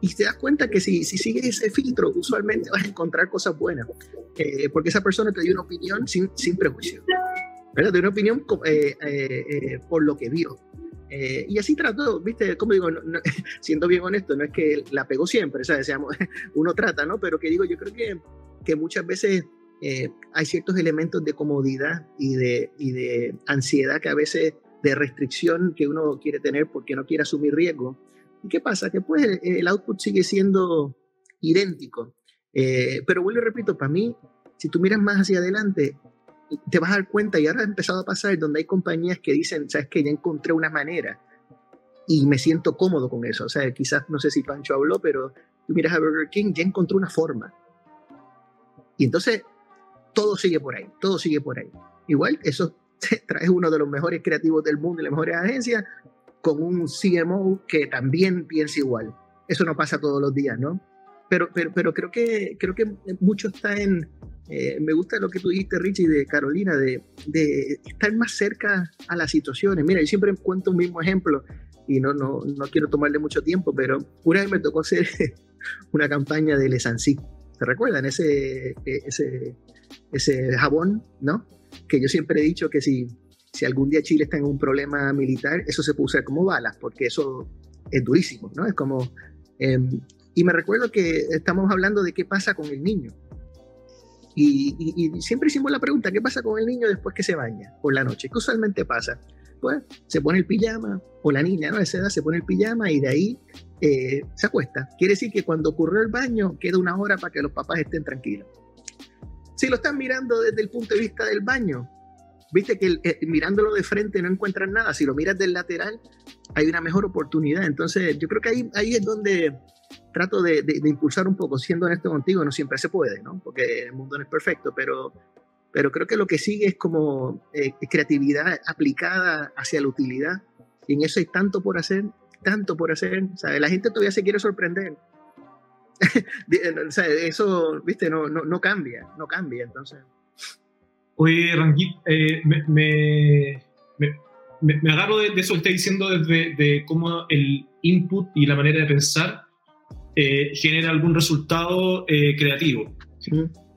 Y te das cuenta que si, si sigues ese filtro, usualmente vas a encontrar cosas buenas, eh, porque esa persona te dio una opinión sin, sin prejuicio, ¿verdad? Te dio una opinión eh, eh, por lo que vio. Y así trató, ¿viste? Como digo, *laughs* siendo bien honesto, no es que la pegó siempre, ¿sabes? *laughs* uno trata, ¿no? Pero que digo, yo creo que, que muchas veces hay ciertos elementos de comodidad y de, y de ansiedad que a veces de restricción que uno quiere tener porque no quiere asumir riesgo. ¿Y qué pasa? Que pues el output sigue siendo idéntico. Eh, pero vuelvo y repito, para mí, si tú miras más hacia adelante, te vas a dar cuenta, y ahora ha empezado a pasar, donde hay compañías que dicen, sabes que ya encontré una manera y me siento cómodo con eso. O sea, quizás, no sé si Pancho habló, pero tú miras a Burger King, ya encontró una forma. Y entonces, todo sigue por ahí, todo sigue por ahí. Igual, eso *laughs* traes uno de los mejores creativos del mundo y las mejores agencias con un CMO que también piensa igual. Eso no pasa todos los días, ¿no? Pero, pero, pero creo, que, creo que mucho está en, eh, me gusta lo que tú dijiste, Richie, de Carolina, de, de, estar más cerca a las situaciones. Mira, yo siempre cuento un mismo ejemplo y no, no, no quiero tomarle mucho tiempo, pero una vez me tocó hacer *laughs* una campaña de Lesancy. ¿Se recuerdan? Ese, ese, ese jabón, ¿no? que yo siempre he dicho que si, si algún día Chile está en un problema militar, eso se puede usar como balas, porque eso es durísimo, ¿no? Es como... Em, y me recuerdo que estamos hablando de qué pasa con el niño. Y, siempre hicimos la pregunta, ¿qué pasa con el niño después que se baña por la noche? ¿Qué usualmente pasa? Pues se pone el pijama, o la niña, ¿no? A esa se pone el pijama y de ahí eh, se acuesta. Quiere decir que cuando ocurrió el baño, queda una hora para que los papás estén tranquilos. Si lo están mirando desde el punto de vista del baño, viste que eh, mirándolo de frente no encuentran nada. Si lo miras del lateral, hay una mejor oportunidad. Entonces, yo creo que ahí, ahí es donde trato de, impulsar un poco, siendo honesto contigo, no siempre se puede, ¿no? Porque el mundo no es perfecto, pero, pero creo que lo que sigue es como eh, creatividad aplicada hacia la utilidad. Y en eso hay tanto por hacer, tanto por hacer. ¿sabes? La gente todavía se quiere sorprender. *laughs* eso, viste, no, no, no, cambia, no cambia, entonces. Oye, Rangit, eh, me, me, me, agarro de, eso que está diciendo desde de cómo el input y la manera de pensar eh, genera algún resultado eh, creativo.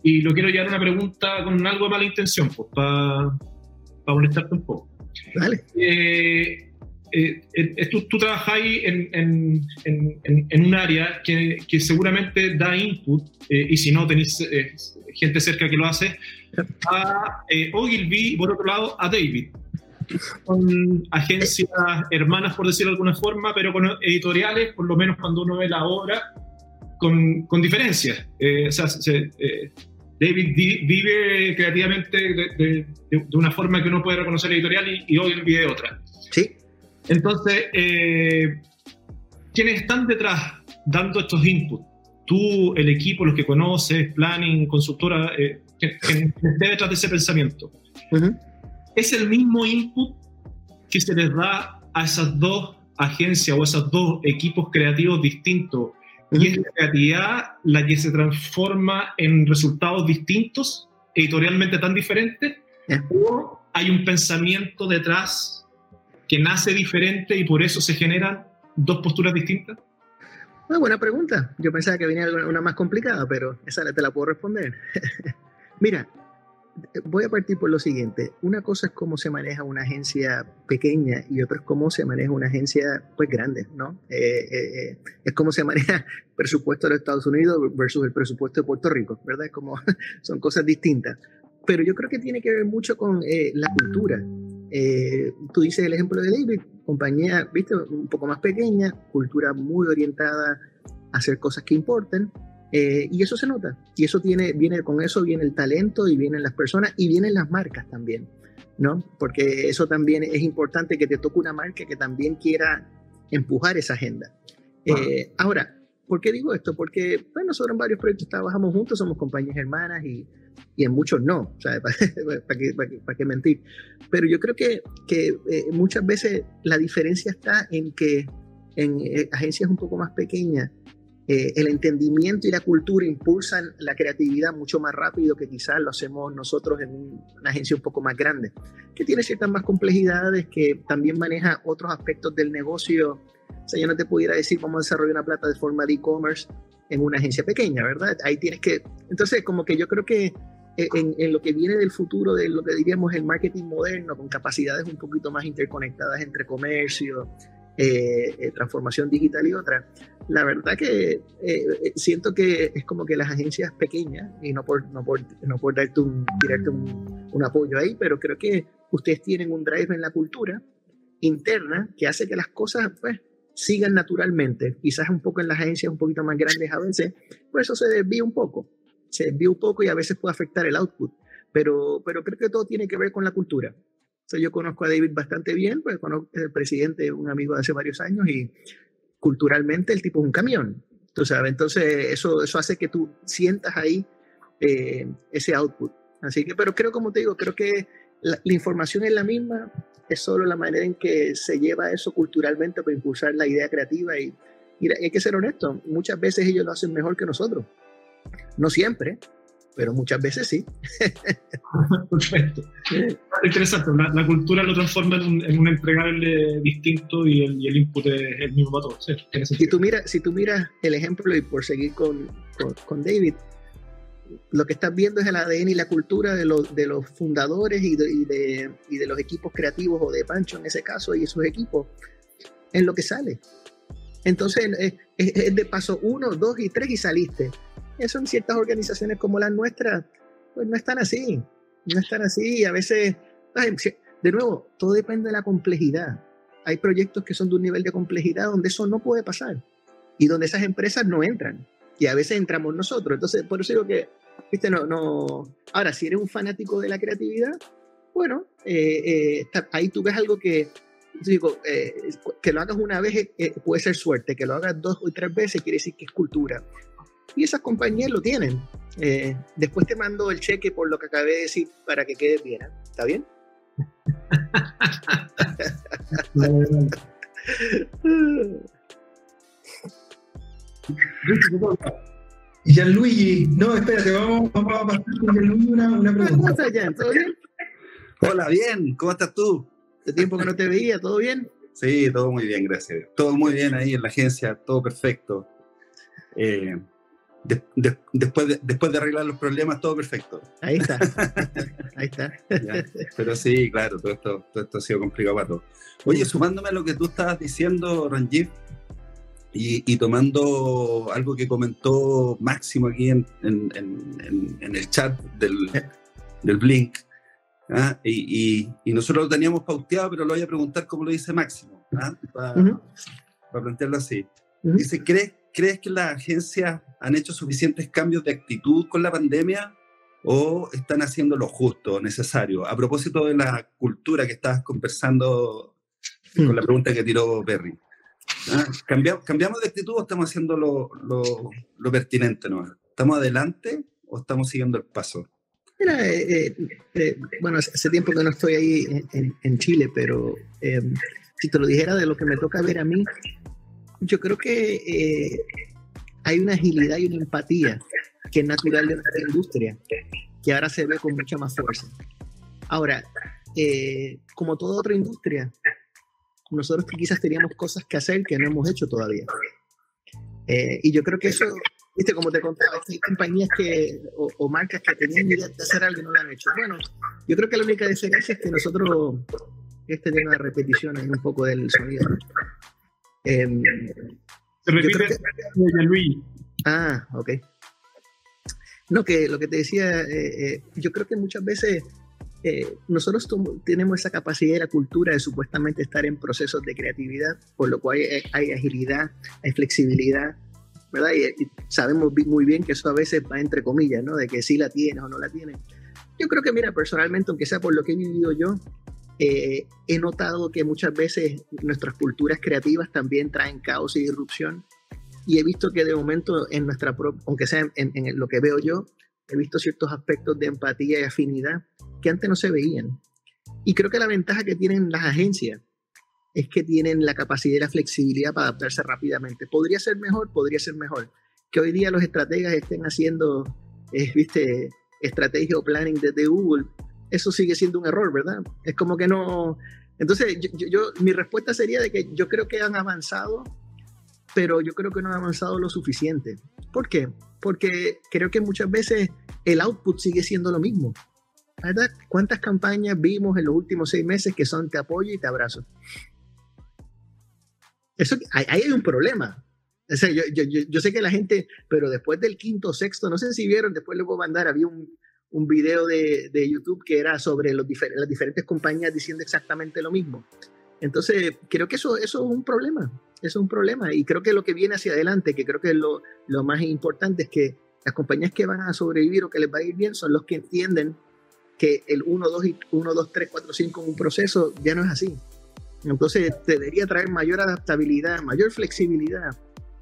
Y lo quiero llevar a una pregunta con algo de mala intención, pues, para molestarte un poco. Vale eh, eh tú, tú trabajáis en, en, en, un área que, que, seguramente da input, eh, y si no tenéis eh, gente cerca que lo hace, a Ogilvy y por otro lado a David. Son agencias hermanas, por decirlo de alguna forma, pero con editoriales, por lo menos cuando uno ve la obra, con, con diferencias. o sea, David vive creativamente de, de, una forma que uno puede reconocer editorial y, y Ogilvy de otra. Sí. Entonces, eh, ¿quiénes están detrás dando estos inputs? Tú, el equipo, los que conoces, planning, consultora, eh, que, esté detrás de ese pensamiento. ¿Es el mismo input que se les da a esas dos agencias o a esos dos equipos creativos distintos? ¿Y es la creatividad la que se transforma en resultados distintos, editorialmente tan diferentes? ¿O hay un pensamiento detrás que nace diferente y por eso se generan dos posturas distintas? Una buena pregunta. Yo pensaba que venía una más complicada, pero esa te la puedo responder. *laughs* Mira, voy a partir por lo siguiente. Una cosa es cómo se maneja una agencia pequeña y otra es cómo se maneja una agencia pues grande, ¿no? Eh, eh, eh, es cómo se maneja el presupuesto de los Estados Unidos versus el presupuesto de Puerto Rico, ¿verdad? Es como, *laughs* son cosas distintas. Pero yo creo que tiene que ver mucho con la cultura. Tú dices el ejemplo de David, compañía, viste, un poco más pequeña, cultura muy orientada a hacer cosas que importen, eh, y eso se nota. Y eso tiene, viene con eso viene el talento y vienen las personas y vienen las marcas también, ¿no? Porque eso también es importante que te toque una marca que también quiera empujar esa agenda. Eh, ahora, ¿Por qué digo esto? Porque bueno, nosotros en varios proyectos trabajamos juntos, somos compañías hermanas y, y en muchos no, ¿sabes? *laughs* ¿Para, qué, para, qué, mentir? Pero yo creo que, que eh, muchas veces la diferencia está en que en agencias un poco más pequeñas, eh, el entendimiento y la cultura impulsan la creatividad mucho más rápido que quizás lo hacemos nosotros en una agencia un poco más grande, que tiene ciertas más complejidades, que también maneja otros aspectos del negocio o sea, yo no te pudiera decir cómo desarrollar una plataforma de e-commerce en una agencia pequeña, ¿verdad? Ahí tienes que... Entonces, como que yo creo que en, lo que viene del futuro de lo que diríamos el marketing moderno, con capacidades un poquito más interconectadas entre comercio, eh, eh, transformación digital y otra, la verdad que eh, siento que es como que las agencias pequeñas, y no por, no por, no por darte un, un, un apoyo ahí, pero creo que ustedes tienen un drive en la cultura interna que hace que las cosas pues sigan naturalmente, quizás un poco en las agencias un poquito más grandes a veces, pues eso se desvía un poco, se desvía un poco y a veces puede afectar el output, pero, pero creo que todo tiene que ver con la cultura. O yo conozco a David bastante bien, pues conozco el presidente, un amigo de hace varios años y culturalmente el tipo es un camión, tú sabes, entonces eso, eso hace que tú sientas ahí eh, ese output. Así que, pero creo, como te digo, creo que la, información es la misma, es solo la manera en que se lleva eso culturalmente para impulsar la idea creativa y, hay que ser honesto, muchas veces ellos lo hacen mejor que nosotros. No siempre, pero muchas veces sí. *laughs* Perfecto. Interesante, la, cultura lo transforma en un, entregable distinto y el, y el, input es el mismo para todos. si, tú miras, si tú miras el ejemplo, y por seguir con, con, con David, lo que estás viendo es el ADN y la cultura de, los, de los fundadores y de, y, de, y de, los equipos creativos o de Pancho en ese caso y sus equipos en lo que sale. Entonces es, de paso uno, dos y tres y saliste. Eso en ciertas organizaciones como las nuestras, pues no están así. No están así. A veces, de nuevo, todo depende de la complejidad. Hay proyectos que son de un nivel de complejidad donde eso no puede pasar y donde esas empresas no entran y a veces entramos nosotros. Entonces, por eso digo que, viste, no, no. Ahora, si eres un fanático de la creatividad, bueno, eh, eh, ahí tú ves algo que, digo, eh, que lo hagas una vez puede ser suerte, que lo hagas dos o tres veces quiere decir que es cultura. Y esas compañías lo tienen. después te mando el cheque por lo que acabé de decir para que quede bien. ¿Está bien? Y *laughs* Gianluigi, no, espérate, vamos, vamos a pasar con Gianluigi una, una pregunta. ¿Cómo estás, Jan? ¿Todo bien? Hola, bien, ¿cómo estás tú? Hace tiempo que no te veía, ¿todo bien? Sí, todo muy bien, gracias. Todo muy bien ahí en la agencia, todo perfecto. Eh, después, de, después de arreglar los problemas, todo perfecto. Ahí está. *laughs* Ahí está. pero sí, claro, todo esto, todo esto ha sido complicado para todos. Oye, sumándome a lo que tú estabas diciendo, Ranjit, y, tomando algo que comentó Máximo aquí en, el chat del, del Blink, ¿ah? y, nosotros lo teníamos pauteado, pero lo voy a preguntar como lo dice Máximo, ¿ah? para, plantearlo así. Dice, ¿crees, ¿crees que las agencias han hecho suficientes cambios de actitud con la pandemia o están haciendo lo justo, necesario? A propósito de la cultura que estabas conversando con la pregunta que tiró Perry. Ah, ¿Cambiamos, de actitud o estamos haciendo lo, lo, pertinente? ¿no? ¿Estamos adelante o estamos siguiendo el paso? Mira, eh, eh, eh, bueno, hace tiempo que no estoy ahí en, Chile, pero si te lo dijera de lo que me toca ver a mí, yo creo que hay una agilidad y una empatía que es natural de nuestra industria, que ahora se ve con mucha más fuerza. Ahora, como toda otra industria, nosotros quizás teníamos cosas que hacer que no hemos hecho todavía. Eh, y yo creo que eso, viste, como te contaba, hay compañías que, o, marcas que tenían idea de hacer algo y no lo han hecho. Bueno, yo creo que la única diferencia es que nosotros, este tiene una repetición en un poco del sonido. Eh, Se repite, que, Luis. Ah, ok. No, que lo que te decía, eh, eh, yo creo que muchas veces eh, nosotros tenemos esa capacidad y la cultura de supuestamente estar en procesos de creatividad, por lo cual hay, agilidad, hay flexibilidad, ¿verdad? Y, sabemos muy bien que eso a veces va entre comillas, ¿no? De que sí la tienes o no la tienes. Yo creo que, mira, personalmente, aunque sea por lo que he vivido yo, eh, he notado que muchas veces nuestras culturas creativas también traen caos y disrupción. y he visto que de momento en nuestra, aunque sea en, lo que veo yo, he visto ciertos aspectos de empatía y afinidad que antes no se veían. Y creo que la ventaja que tienen las agencias es que tienen la capacidad y la flexibilidad para adaptarse rápidamente. Podría ser mejor, podría ser mejor. Que hoy día los estrategas estén haciendo, eh, viste, estrategia o planning desde Google, eso sigue siendo un error, ¿verdad? Es como que no... Entonces, yo, mi respuesta sería de que yo creo que han avanzado pero yo creo que no ha avanzado lo suficiente. ¿Por qué? Porque creo que muchas veces el output sigue siendo lo mismo. ¿Verdad? ¿Cuántas campañas vimos en los últimos seis meses que son te apoyo y te abrazo? Eso, ahí hay un problema. O sea, yo, yo, yo, sé que la gente, pero después del quinto, sexto, no sé si vieron, después les voy a mandar, había un, un video de, de, YouTube que era sobre los las diferentes compañías diciendo exactamente lo mismo. Entonces, creo que eso, eso es un problema, eso es un problema. Y creo que lo que viene hacia adelante, que creo que lo, lo más importante, es que las compañías que van a sobrevivir o que les va a ir bien son los que entienden que el 1, 2, 1, 2 3, 4, 5 en un proceso ya no es así. Entonces, debería traer mayor adaptabilidad, mayor flexibilidad.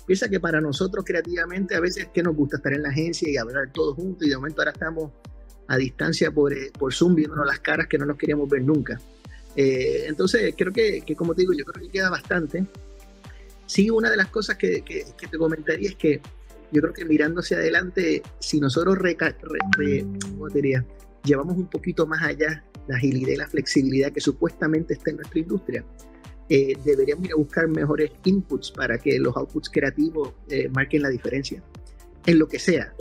Piensa que para nosotros creativamente a veces que nos gusta estar en la agencia y hablar todos juntos y de momento ahora estamos a distancia por, eh, por Zoom viéndonos las caras que no nos queríamos ver nunca. Eh, entonces, creo que, que, como te digo, yo creo que queda bastante. Sí, una de las cosas que, que, te comentaría es que yo creo que mirando hacia adelante, si nosotros diría? llevamos un poquito más allá la agilidad y la flexibilidad que supuestamente está en nuestra industria, eh, deberíamos ir a buscar mejores inputs para que los outputs creativos eh, marquen la diferencia, en lo que sea.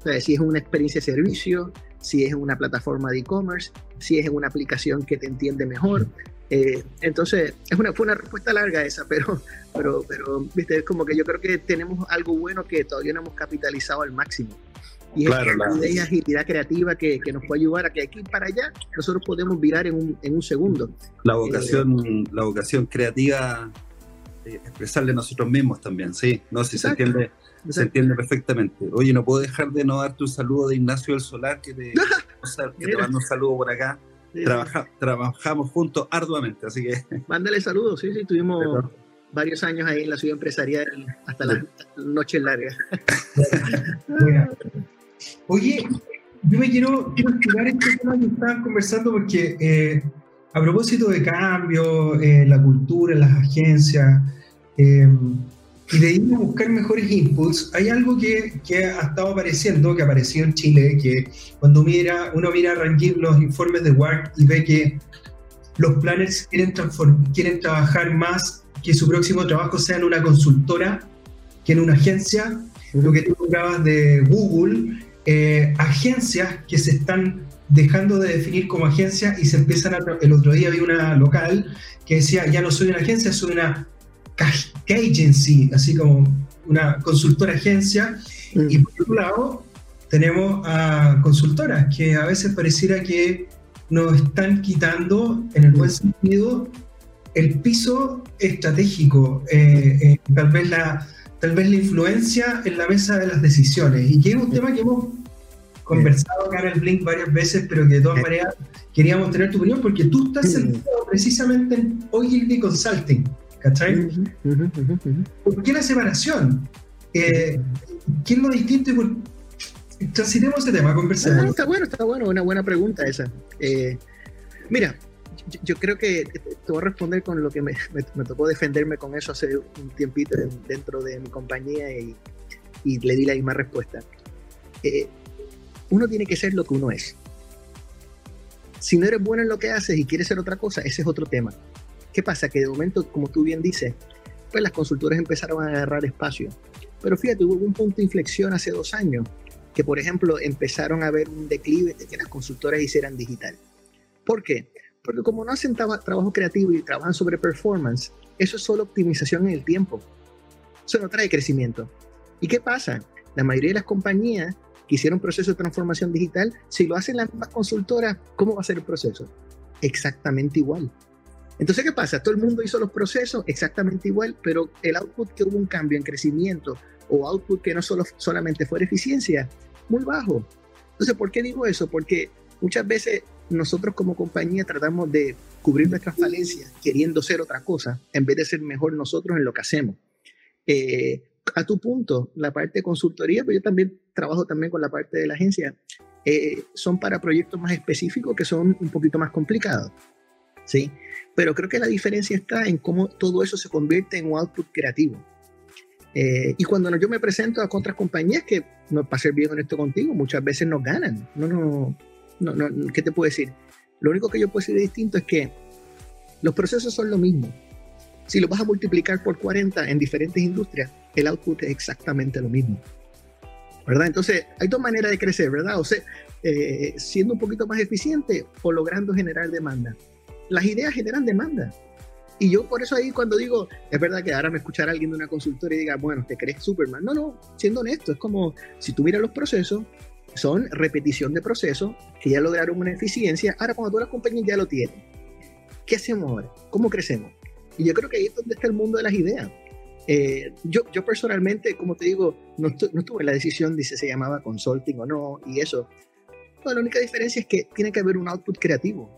O sea, si es una experiencia de servicio, si es en una plataforma de e-commerce, si es en una aplicación que te entiende mejor. Eh, entonces, es una, fue una respuesta larga esa, pero, pero, pero ¿viste? es como que yo creo que tenemos algo bueno que todavía no hemos capitalizado al máximo. Y es la idea agilidad creativa que, que, nos puede ayudar a que aquí para allá nosotros podemos virar en un, en un segundo. La vocación, eh, la vocación creativa, eh, expresarle nosotros mismos también, sí, no si se entiende se entiende perfectamente. Oye, no puedo dejar de no darte un saludo de Ignacio del Solar, que te, que te manda un saludo por acá. trabajamos juntos arduamente, así que... *laughs* Mándale saludos, sí, sí, tuvimos varios años ahí en la ciudad empresarial hasta las noches largas. *laughs* Oye, yo me quiero, quiero explicar este tema que estaban conversando porque eh, a propósito de cambio eh, la cultura, en las agencias, eh, y de ir a buscar mejores inputs, hay algo que, que, ha estado apareciendo, que apareció en Chile, que cuando mira, uno mira a Rangir los informes de WARC y ve que los planners quieren, quieren trabajar más, que su próximo trabajo sea en una consultora que en una agencia, lo que tú hablabas de Google, eh, agencias que se están dejando de definir como agencia y se empiezan a... El otro día vi una local que decía, ya no soy una agencia, soy una agency, así como una consultora agencia, y por otro lado tenemos a consultoras que a veces pareciera que nos están quitando, en el buen sentido, el piso estratégico, eh, eh, tal, vez la, tal vez la influencia en la mesa de las decisiones, y que es un tema que hemos conversado acá en el Blink varias veces, pero que de todas maneras queríamos tener tu opinión, porque tú estás sentado precisamente en Ogilvy Consulting. ¿Cachai? ¿Por qué la separación? Eh, ¿Qué es lo distinto? Transitemos ese tema, conversemos. está bueno, está bueno, una buena pregunta esa. Eh, mira, yo, creo que te voy a responder con lo que me, tocó defenderme con eso hace un tiempito dentro de mi compañía y, le di la misma respuesta. Eh, uno tiene que ser lo que uno es. Si no eres bueno en lo que haces y quieres ser otra cosa, ese es otro tema. ¿Qué pasa? Que de momento, como tú bien dices, pues las consultoras empezaron a agarrar espacio. Pero fíjate, hubo un punto de inflexión hace dos años, que por ejemplo empezaron a ver un declive de que las consultoras hicieran digital. ¿Por qué? Porque como no hacen trabajo creativo y trabajan sobre performance, eso es solo optimización en el tiempo. Eso no trae crecimiento. ¿Y qué pasa? La mayoría de las compañías que hicieron proceso de transformación digital, si lo hacen las mismas consultoras, ¿cómo va a ser el proceso? Exactamente igual. Entonces, ¿qué pasa? Todo el mundo hizo los procesos exactamente igual, pero el output que hubo un cambio en crecimiento o output que no solo, solamente fue eficiencia, muy bajo. Entonces, ¿por qué digo eso? Porque muchas veces nosotros como compañía tratamos de cubrir nuestras falencias queriendo ser otra cosa en vez de ser mejor nosotros en lo que hacemos. Eh, a tu punto, la parte de consultoría, pero yo también trabajo también con la parte de la agencia, eh, son para proyectos más específicos que son un poquito más complicados. ¿Sí? Pero creo que la diferencia está en cómo todo eso se convierte en un output creativo. Eh, y cuando yo me presento a otras compañías que, no, para ser bien honesto contigo, muchas veces nos ganan. No, no, no, no, ¿qué te puedo decir? Lo único que yo puedo decir de distinto es que los procesos son lo mismo. Si lo vas a multiplicar por 40 en diferentes industrias, el output es exactamente lo mismo. ¿Verdad? Entonces, hay dos maneras de crecer, ¿verdad? O sea, eh, siendo un poquito más eficiente o logrando generar demanda. Las ideas generan demanda. Y yo por eso ahí cuando digo, es verdad que ahora me escuchará alguien de una consultora y diga, bueno, te crees Superman. No, no, siendo honesto, es como si tú miras los procesos, son repetición de procesos que ya lograron una eficiencia. Ahora, cuando todas las compañías ya lo tienen, ¿qué hacemos ahora? ¿Cómo crecemos? Y yo creo que ahí es donde está el mundo de las ideas. Eh, yo, yo personalmente, como te digo, no, no tuve la decisión de si se llamaba consulting o no y eso. la única diferencia es que tiene que haber un output creativo.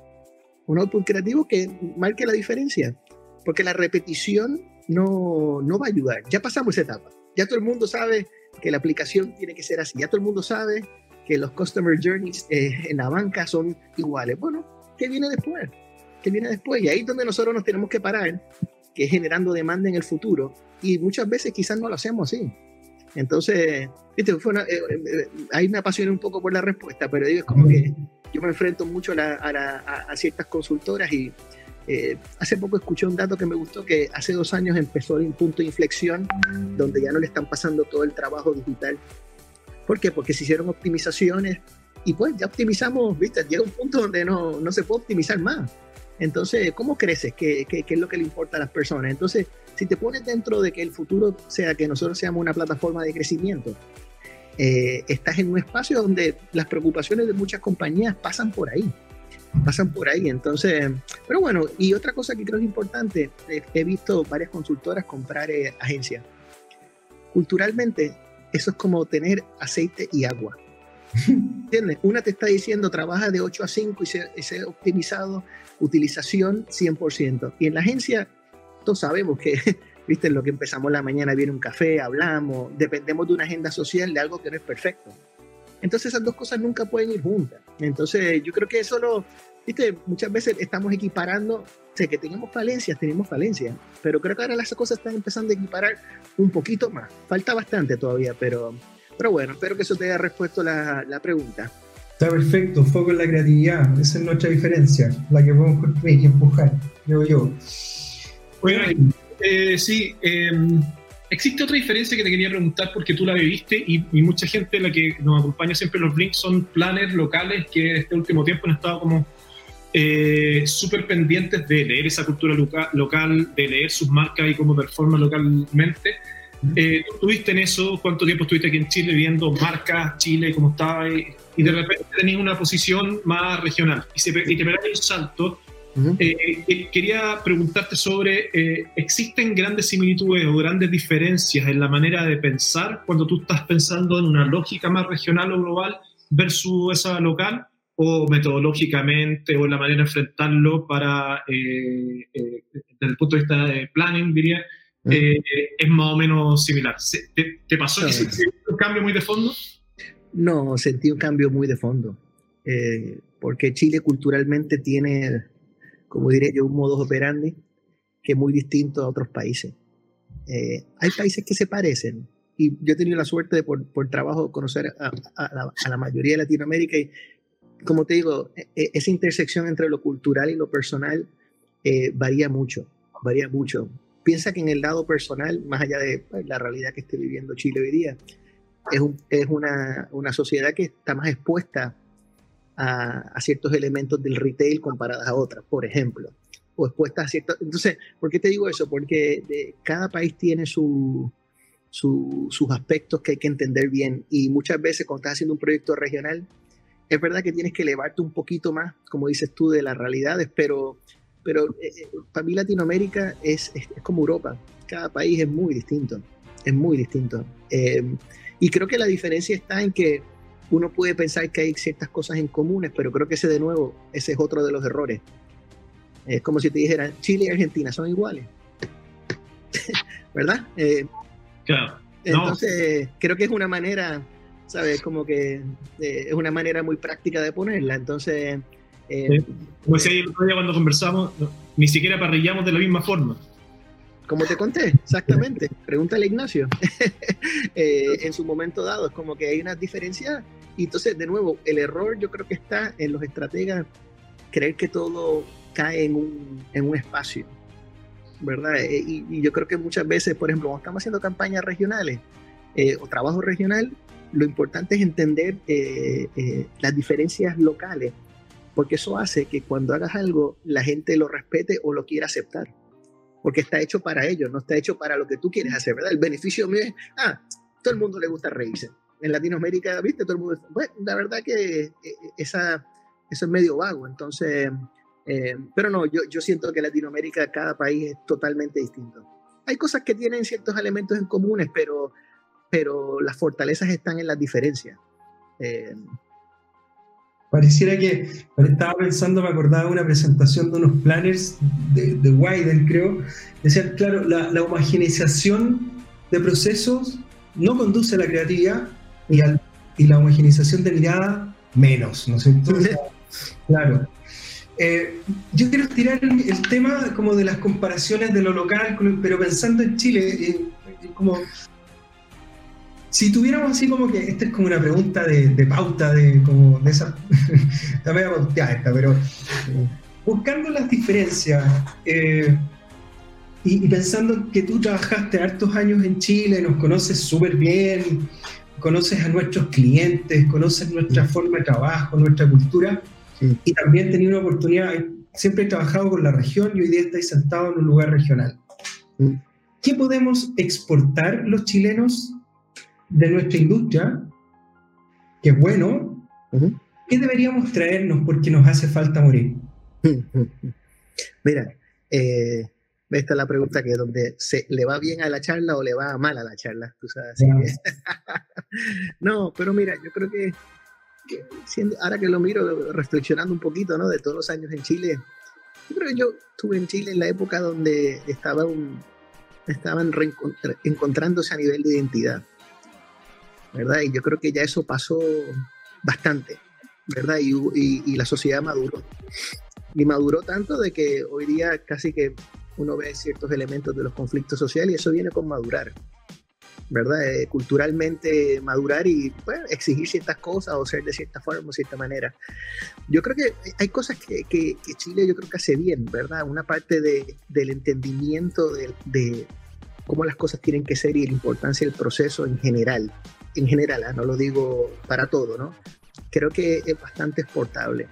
Un output creativo que marque la diferencia. Porque la repetición no, no va a ayudar. Ya pasamos esa etapa. Ya todo el mundo sabe que la aplicación tiene que ser así. Ya todo el mundo sabe que los customer journeys eh, en la banca son iguales. Bueno, ¿qué viene después? ¿Qué viene después? Y ahí es donde nosotros nos tenemos que parar, que es generando demanda en el futuro. Y muchas veces quizás no lo hacemos así. Entonces, ¿viste? Fue eh, eh, ahí me apasioné un poco por la respuesta, pero digo, es como que yo me enfrento mucho a, a, ciertas consultoras y hace poco escuché un dato que me gustó, que hace dos años empezó un punto de inflexión donde ya no le están pasando todo el trabajo digital ¿Por qué? Porque se hicieron optimizaciones y pues ya optimizamos, ¿viste? Llega un punto donde no, no se puede optimizar más. Entonces, ¿cómo creces? ¿Qué, ¿Qué, qué, es lo que le importa a las personas? Entonces, si te pones dentro de que el futuro sea que nosotros seamos una plataforma de crecimiento, eh, estás en un espacio donde las preocupaciones de muchas compañías pasan por ahí. Pasan por ahí. Entonces, pero bueno, y otra cosa que creo es importante, he visto varias consultoras comprar eh, agencias. Culturalmente, eso es como tener aceite y agua. *laughs* ¿Entiendes? Una te está diciendo trabaja de 8 a 5 y se, optimizado, utilización 100%. Y en la agencia, todos sabemos que, viste, lo que empezamos la mañana viene un café, hablamos, dependemos de una agenda social de algo que no es perfecto. Entonces esas dos cosas nunca pueden ir juntas. Entonces yo creo que eso lo, viste, muchas veces estamos equiparando sé que tenemos falencias, tenemos falencias, pero creo que ahora las cosas están empezando a equiparar un poquito más. Falta bastante todavía, pero, pero bueno, espero que eso te haya respuesto la, la pregunta. Está perfecto, foco en la creatividad, esa es nuestra diferencia, la que podemos construir y empujar, creo yo. Bueno, eh, sí, em, existe otra diferencia que te quería preguntar porque tú la viviste y, y, mucha gente la que nos acompaña siempre en los links son planners locales que este último tiempo han estado como eh, súper pendientes de leer esa cultura local, de leer sus marcas y cómo performan localmente. Eh, ¿Tú estuviste en eso? ¿Cuánto tiempo estuviste aquí en Chile viendo marcas, Chile, cómo estaba? Y, de repente tenías una posición más regional y, se, y te pegaste un salto. Eh, quería preguntarte sobre, eh, ¿existen grandes similitudes o grandes diferencias en la manera de pensar cuando tú estás pensando en una lógica más regional o global versus esa local? o metodológicamente o la manera de enfrentarlo para, eh, eh, desde el punto de vista de planning, diría, eh, es más o menos similar. ¿Te, pasó que un cambio muy de fondo? No, sentí un cambio muy de fondo, porque Chile culturalmente tiene, como diré yo, un modus operandi que es muy distinto a otros países. hay países que se parecen, y yo he tenido la suerte de por, por trabajo conocer a, la, a, la, mayoría de Latinoamérica y como te digo, e, e, esa intersección entre lo cultural y lo personal eh, varía mucho, varía mucho. Piensa que en el lado personal, más allá de pues, la realidad que esté viviendo Chile hoy día, es, es una, una, sociedad que está más expuesta a, a, ciertos elementos del retail comparadas a otras, por ejemplo. O expuesta a ciertos... Entonces, ¿por qué te digo eso? Porque de, cada país tiene su, su, sus aspectos que hay que entender bien y muchas veces cuando estás haciendo un proyecto regional, es verdad que tienes que elevarte un poquito más, como dices tú, de las realidades, pero, pero eh, eh, para mí Latinoamérica es, es, como Europa. Cada país es muy distinto, es muy distinto. Em, y creo que la diferencia está en que uno puede pensar que hay ciertas cosas en comunes, pero creo que ese de nuevo, ese es otro de los errores. Es como si te dijeran, Chile y Argentina son iguales. *laughs* ¿Verdad? Eh, claro. Entonces, creo que es una manera, ¿sabes? Como que eh, es una manera muy práctica de ponerla. Entonces... Eh, Como decía el otro día cuando conversamos, ni siquiera parrillamos de la misma forma. Como te conté, exactamente. Pregúntale a Ignacio. *laughs* Eh, en su momento dado, es como que hay una diferencia. Y entonces, de nuevo, el error yo creo que está en los estrategas creer que todo cae en un, en un espacio, ¿verdad? Eh, y, yo creo que muchas veces, por ejemplo, cuando estamos haciendo campañas regionales eh, o trabajo regional, lo importante es entender las diferencias locales, porque eso hace que cuando hagas algo, la gente lo respete o lo quiera aceptar porque está hecho para ellos, no está hecho para lo que tú quieres hacer, ¿verdad? El beneficio mío es, ah, todo el mundo le gusta reírse. En Latinoamérica, ¿viste? Todo el mundo, bueno, la verdad que eh, esa, eso es medio vago, entonces, eh, pero no, yo, yo siento que Latinoamérica, cada país es totalmente distinto. Hay cosas que tienen ciertos elementos en comunes, pero, pero las fortalezas están en las diferencias. Eh, Pareciera que estaba pensando, me acordaba de una presentación de unos planners de, de Wyden, creo. Decían, claro, la, la homogenización de procesos no conduce a la creatividad y, al, y la homogenización de mirada menos, ¿no es cierto? *laughs* claro. Eh, yo quiero tirar el, el, tema como de las comparaciones de lo local, pero pensando en Chile, eh, como si tuviéramos así como que, esta es como una pregunta de, pauta, de como de esa, *laughs* la voy a esta, pero buscando las diferencias eh, y, pensando que tú trabajaste hartos años en Chile, nos conoces súper bien, conoces a nuestros clientes, conoces nuestra forma de trabajo, nuestra cultura, y también tenido una oportunidad, siempre he trabajado con la región y hoy día estáis sentado en un lugar regional. ¿Qué podemos exportar los chilenos de nuestra industria, que es bueno, ¿qué deberíamos traernos porque nos hace falta morir? *laughs* Mira, eh, esta es la pregunta que donde se le va bien a la charla o le va mal a la charla, tú sabes. *laughs* no, pero mira, yo creo que, siendo, ahora que lo miro, reflexionando un poquito, ¿no? De todos los años en Chile, yo creo que yo estuve en Chile en la época donde estaba un, estaban encontrándose a nivel de identidad. ¿verdad? Y yo creo que ya eso pasó bastante, ¿verdad? Y, y, la sociedad maduró. Y maduró tanto de que hoy día casi que uno ve ciertos elementos de los conflictos sociales y eso viene con madurar, ¿verdad? Eh, culturalmente madurar y exigir ciertas cosas o ser de cierta forma o cierta manera. Yo creo que hay cosas que, que, Chile yo creo que hace bien, ¿verdad? Una parte de, del entendimiento de, de, cómo las cosas tienen que ser y la importancia del proceso en general, en general, ¿ah? no lo digo para todo, ¿no? Creo que es bastante exportable.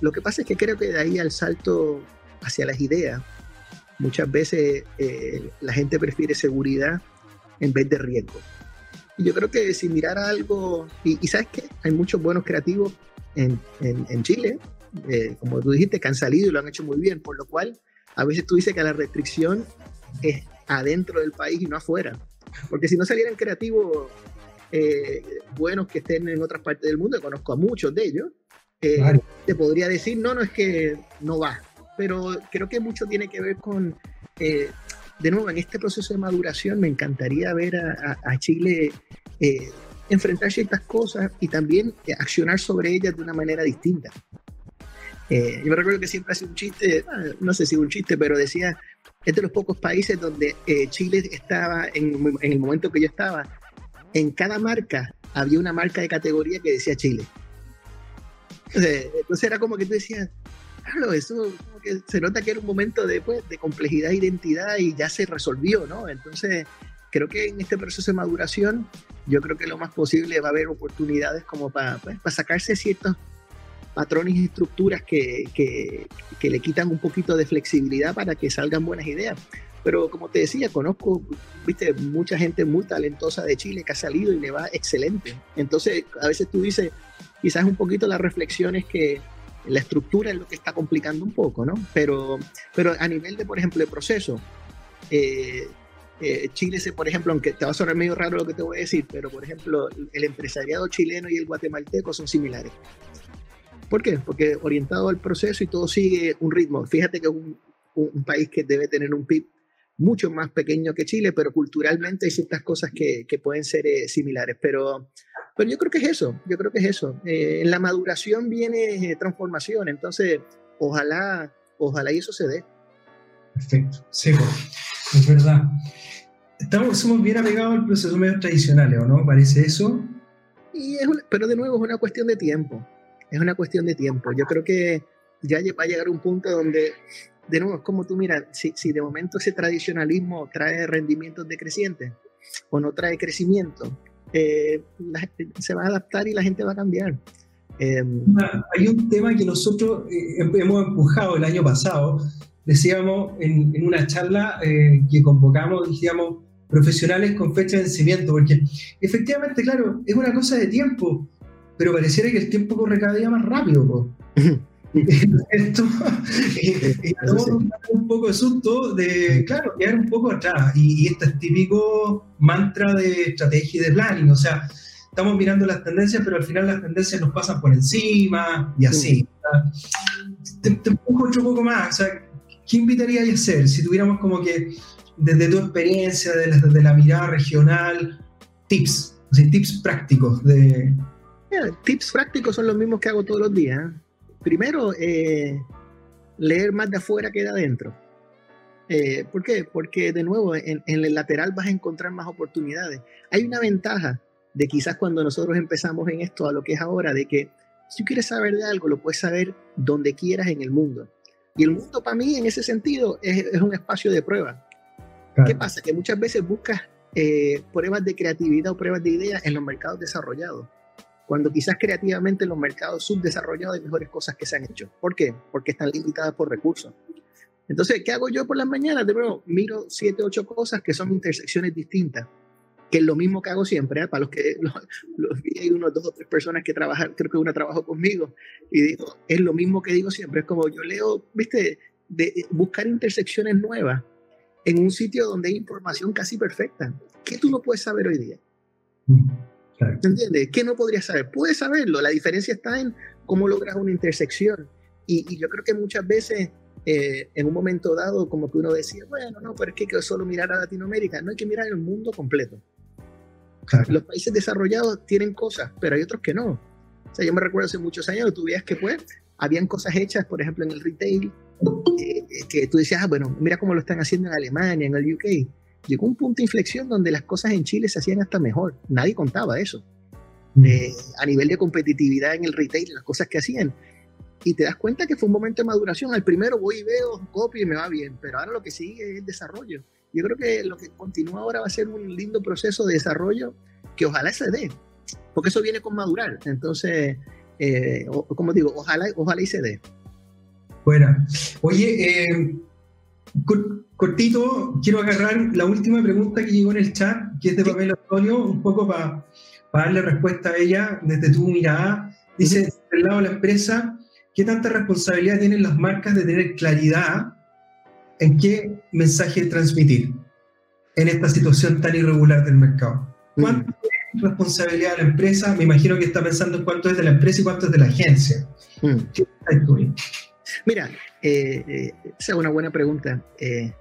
Lo que pasa es que creo que de ahí al salto hacia las ideas, muchas veces eh, la gente prefiere seguridad en vez de riesgo. Y yo creo que si mirar algo, y, sabes que hay muchos buenos creativos en, en, Chile, eh, como tú dijiste, que han salido y lo han hecho muy bien, por lo cual a veces tú dices que la restricción es adentro del país y no afuera. Porque si no salieran creativos eh, buenos que estén en otras partes del mundo, conozco a muchos de ellos, eh, te podría decir, no, no es que no va, pero creo que mucho tiene que ver con, eh, de nuevo, en este proceso de maduración me encantaría ver a, Chile enfrentar ciertas cosas y también accionar sobre ellas de una manera distinta. yo me recuerdo que siempre hace un chiste, ah, no sé si un chiste, pero decía, es de los pocos países donde Chile estaba, en, en, el momento que yo estaba, en cada marca había una marca de categoría que decía Chile. Entonces, era como que tú decías, claro, eso se nota que era un momento de, pues, de complejidad e identidad y ya se resolvió, ¿no? Entonces, creo que en este proceso de maduración, yo creo que lo más posible va a haber oportunidades como para, pues, para sacarse ciertos patrones y estructuras que, que, que, le quitan un poquito de flexibilidad para que salgan buenas ideas. Pero como te decía, conozco, viste, mucha gente muy talentosa de Chile que ha salido y le va excelente. Entonces, a veces tú dices, quizás un poquito la reflexión es que la estructura es lo que está complicando un poco, ¿no? Pero, pero a nivel de, por ejemplo, el proceso, eh, eh, Chile, por ejemplo, aunque te va a sonar medio raro lo que te voy a decir, pero por ejemplo, el empresariado chileno y el guatemalteco son similares. ¿Por qué? Porque orientado al proceso y todo sigue un ritmo. Fíjate que es un, un país que debe tener un PIB mucho más pequeño que Chile, pero culturalmente hay ciertas cosas que, que pueden ser eh, similares. Pero, pero yo creo que es eso, yo creo que es eso. Eh, en la maduración viene transformación, entonces ojalá, ojalá y eso se dé. Perfecto, sí, pues, es verdad. Estamos, somos bien apegados al proceso medio tradicional, ¿o no? ¿Parece eso? Y pero de nuevo es una cuestión de tiempo, es una cuestión de tiempo. Yo creo que ya va a llegar un punto donde, de nuevo, es como tú miras, si, si de momento ese tradicionalismo trae rendimientos decrecientes o no trae crecimiento, eh, se va a adaptar y la gente va a cambiar. Em, hay un tema que nosotros eh, hemos empujado el año pasado, decíamos en, en una charla eh, que convocamos, decíamos, profesionales con fecha de vencimiento, porque efectivamente, claro, es una cosa de tiempo, pero pareciera que el tiempo corre cada día más rápido. *laughs* Esto, y, *laughs* un poco de susto de, claro, quedar un poco atrás. Y, y este es típico mantra de estrategia y de planning. O sea, estamos mirando las tendencias, pero al final las tendencias nos pasan por encima y así. Te, te, empujo otro poco más. O sea, ¿qué invitarías a hacer si tuviéramos como que, desde tu experiencia, desde la, mirada regional, tips, tips prácticos de... tips prácticos son los mismos que hago todos los días. Primero, eh, leer más de afuera que de adentro. Eh, ¿Por qué? Porque de nuevo, en, en, el lateral vas a encontrar más oportunidades. Hay una ventaja de quizás cuando nosotros empezamos en esto a lo que es ahora, de que si tú quieres saber de algo, lo puedes saber donde quieras en el mundo. Y el mundo para mí en ese sentido es, es un espacio de prueba. ¿Qué pasa? Que muchas veces buscas eh, pruebas de creatividad o pruebas de ideas en los mercados desarrollados, cuando quizás creativamente en los mercados subdesarrollados hay mejores cosas que se han hecho. ¿Por qué? Porque están limitadas por recursos. Entonces, ¿qué hago yo por las mañanas? De nuevo, miro siete, ocho cosas que son intersecciones distintas que es lo mismo que hago siempre, ¿eh? para los que *laughs* los, los, hay unos dos o tres personas que trabajan, creo que una trabajó conmigo, y digo, es lo mismo que digo siempre, es como yo leo, viste, de buscar intersecciones nuevas en un sitio donde hay información casi perfecta. ¿Qué tú no puedes saber hoy día? Claro. ¿Entiendes? ¿Qué no podrías saber? Puedes saberlo, la diferencia está en cómo logras una intersección. Y, y yo creo que muchas veces eh, en un momento dado, como que uno decía, bueno, no, pero es que hay que solo mirar a Latinoamérica, no hay que mirar el mundo completo. Claro. Los países desarrollados tienen cosas, pero hay otros que no. O sea, yo me recuerdo hace muchos años, tú veías que pues, habían cosas hechas, por ejemplo, en el retail, eh, que tú decías, ah, bueno, mira cómo lo están haciendo en Alemania, en el UK. Llegó un punto de inflexión donde las cosas en Chile se hacían hasta mejor. Nadie contaba eso. Mm. Eh, a nivel de competitividad en el retail, las cosas que hacían. Y te das cuenta que fue un momento de maduración. Al primero voy y veo, copio y me va bien, pero ahora lo que sigue es el desarrollo. Yo creo que lo que continúa ahora va a ser un lindo proceso de desarrollo que ojalá se dé, porque eso viene con madurar. Entonces, eh, como digo, ojalá, ojalá y se dé. Bueno, oye, eh, cortito, quiero agarrar la última pregunta que llegó en el chat, que es de Pamela Antonio, un poco para pa darle respuesta a ella desde tu mirada. Dice, del lado de la empresa, ¿qué tanta responsabilidad tienen las marcas de tener claridad en qué mensaje transmitir en esta situación tan irregular del mercado. ¿Cuánto mm. es responsabilidad de la empresa? Me imagino que está pensando en cuánto es de la empresa y cuánto es de la agencia. Mm. Mira, eh, eh, esa es una buena pregunta. Eh,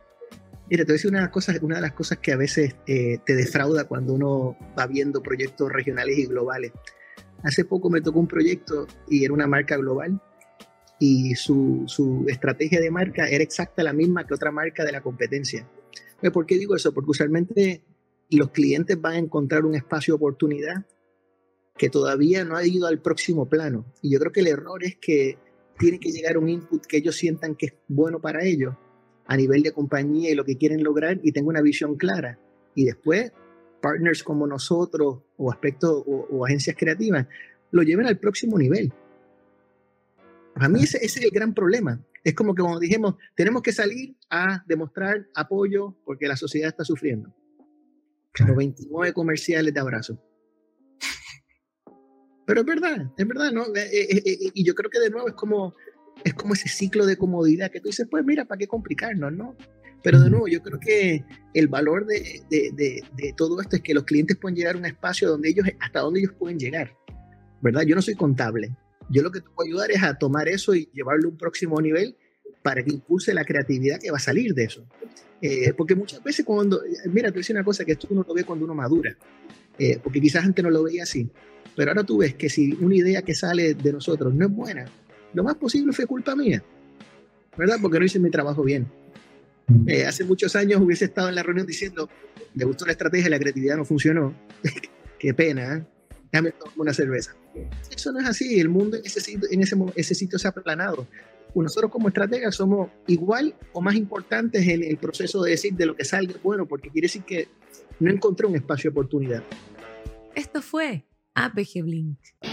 mira, te voy a decir una, cosa, una de las cosas que a veces eh, te defrauda cuando uno va viendo proyectos regionales y globales. Hace poco me tocó un proyecto y era una marca global y su, su, estrategia de marca era exacta la misma que otra marca de la competencia. ¿Por qué digo eso? Porque usualmente los clientes van a encontrar un espacio de oportunidad que todavía no ha ido al próximo plano. Y yo creo que el error es que tiene que llegar un input que ellos sientan que es bueno para ellos a nivel de compañía y lo que quieren lograr y tengo una visión clara. Y después, partners como nosotros o aspectos o, o agencias creativas lo lleven al próximo nivel. A mí ese, ese, es el gran problema. Es como que como dijimos, tenemos que salir a demostrar apoyo porque la sociedad está sufriendo. Los 29 comerciales de abrazo. Pero es verdad, es verdad, ¿no? Eh, eh, eh, y yo creo que de nuevo es como, es como ese ciclo de comodidad que tú dices, pues mira, ¿para qué complicarnos, no? Pero de nuevo, yo creo que el valor de, de, de, de, todo esto es que los clientes pueden llegar a un espacio donde ellos, hasta donde ellos pueden llegar, ¿verdad? Yo no soy contable, yo lo que te puedo ayudar es a tomar eso y llevarlo a un próximo nivel para que impulse la creatividad que va a salir de eso. Eh, porque muchas veces cuando, mira, te voy a decir una cosa que esto uno lo ve cuando uno madura, eh, porque quizás antes no lo veía así, pero ahora tú ves que si una idea que sale de nosotros no es buena, lo más posible fue culpa mía, ¿verdad? Porque no hice mi trabajo bien. Mm. Eh, hace muchos años hubiese estado en la reunión diciendo, me gustó la estrategia, la creatividad no funcionó, *laughs* qué pena, ¿eh? déjame tomar una cerveza. Eso no es así, el mundo en ese sitio, en ese, ese sitio se ha aplanado. Nosotros como estrategas somos igual o más importantes en el proceso de decir de lo que salga bueno, porque quiere decir que no encontré un espacio de oportunidad. Esto fue APG Blink.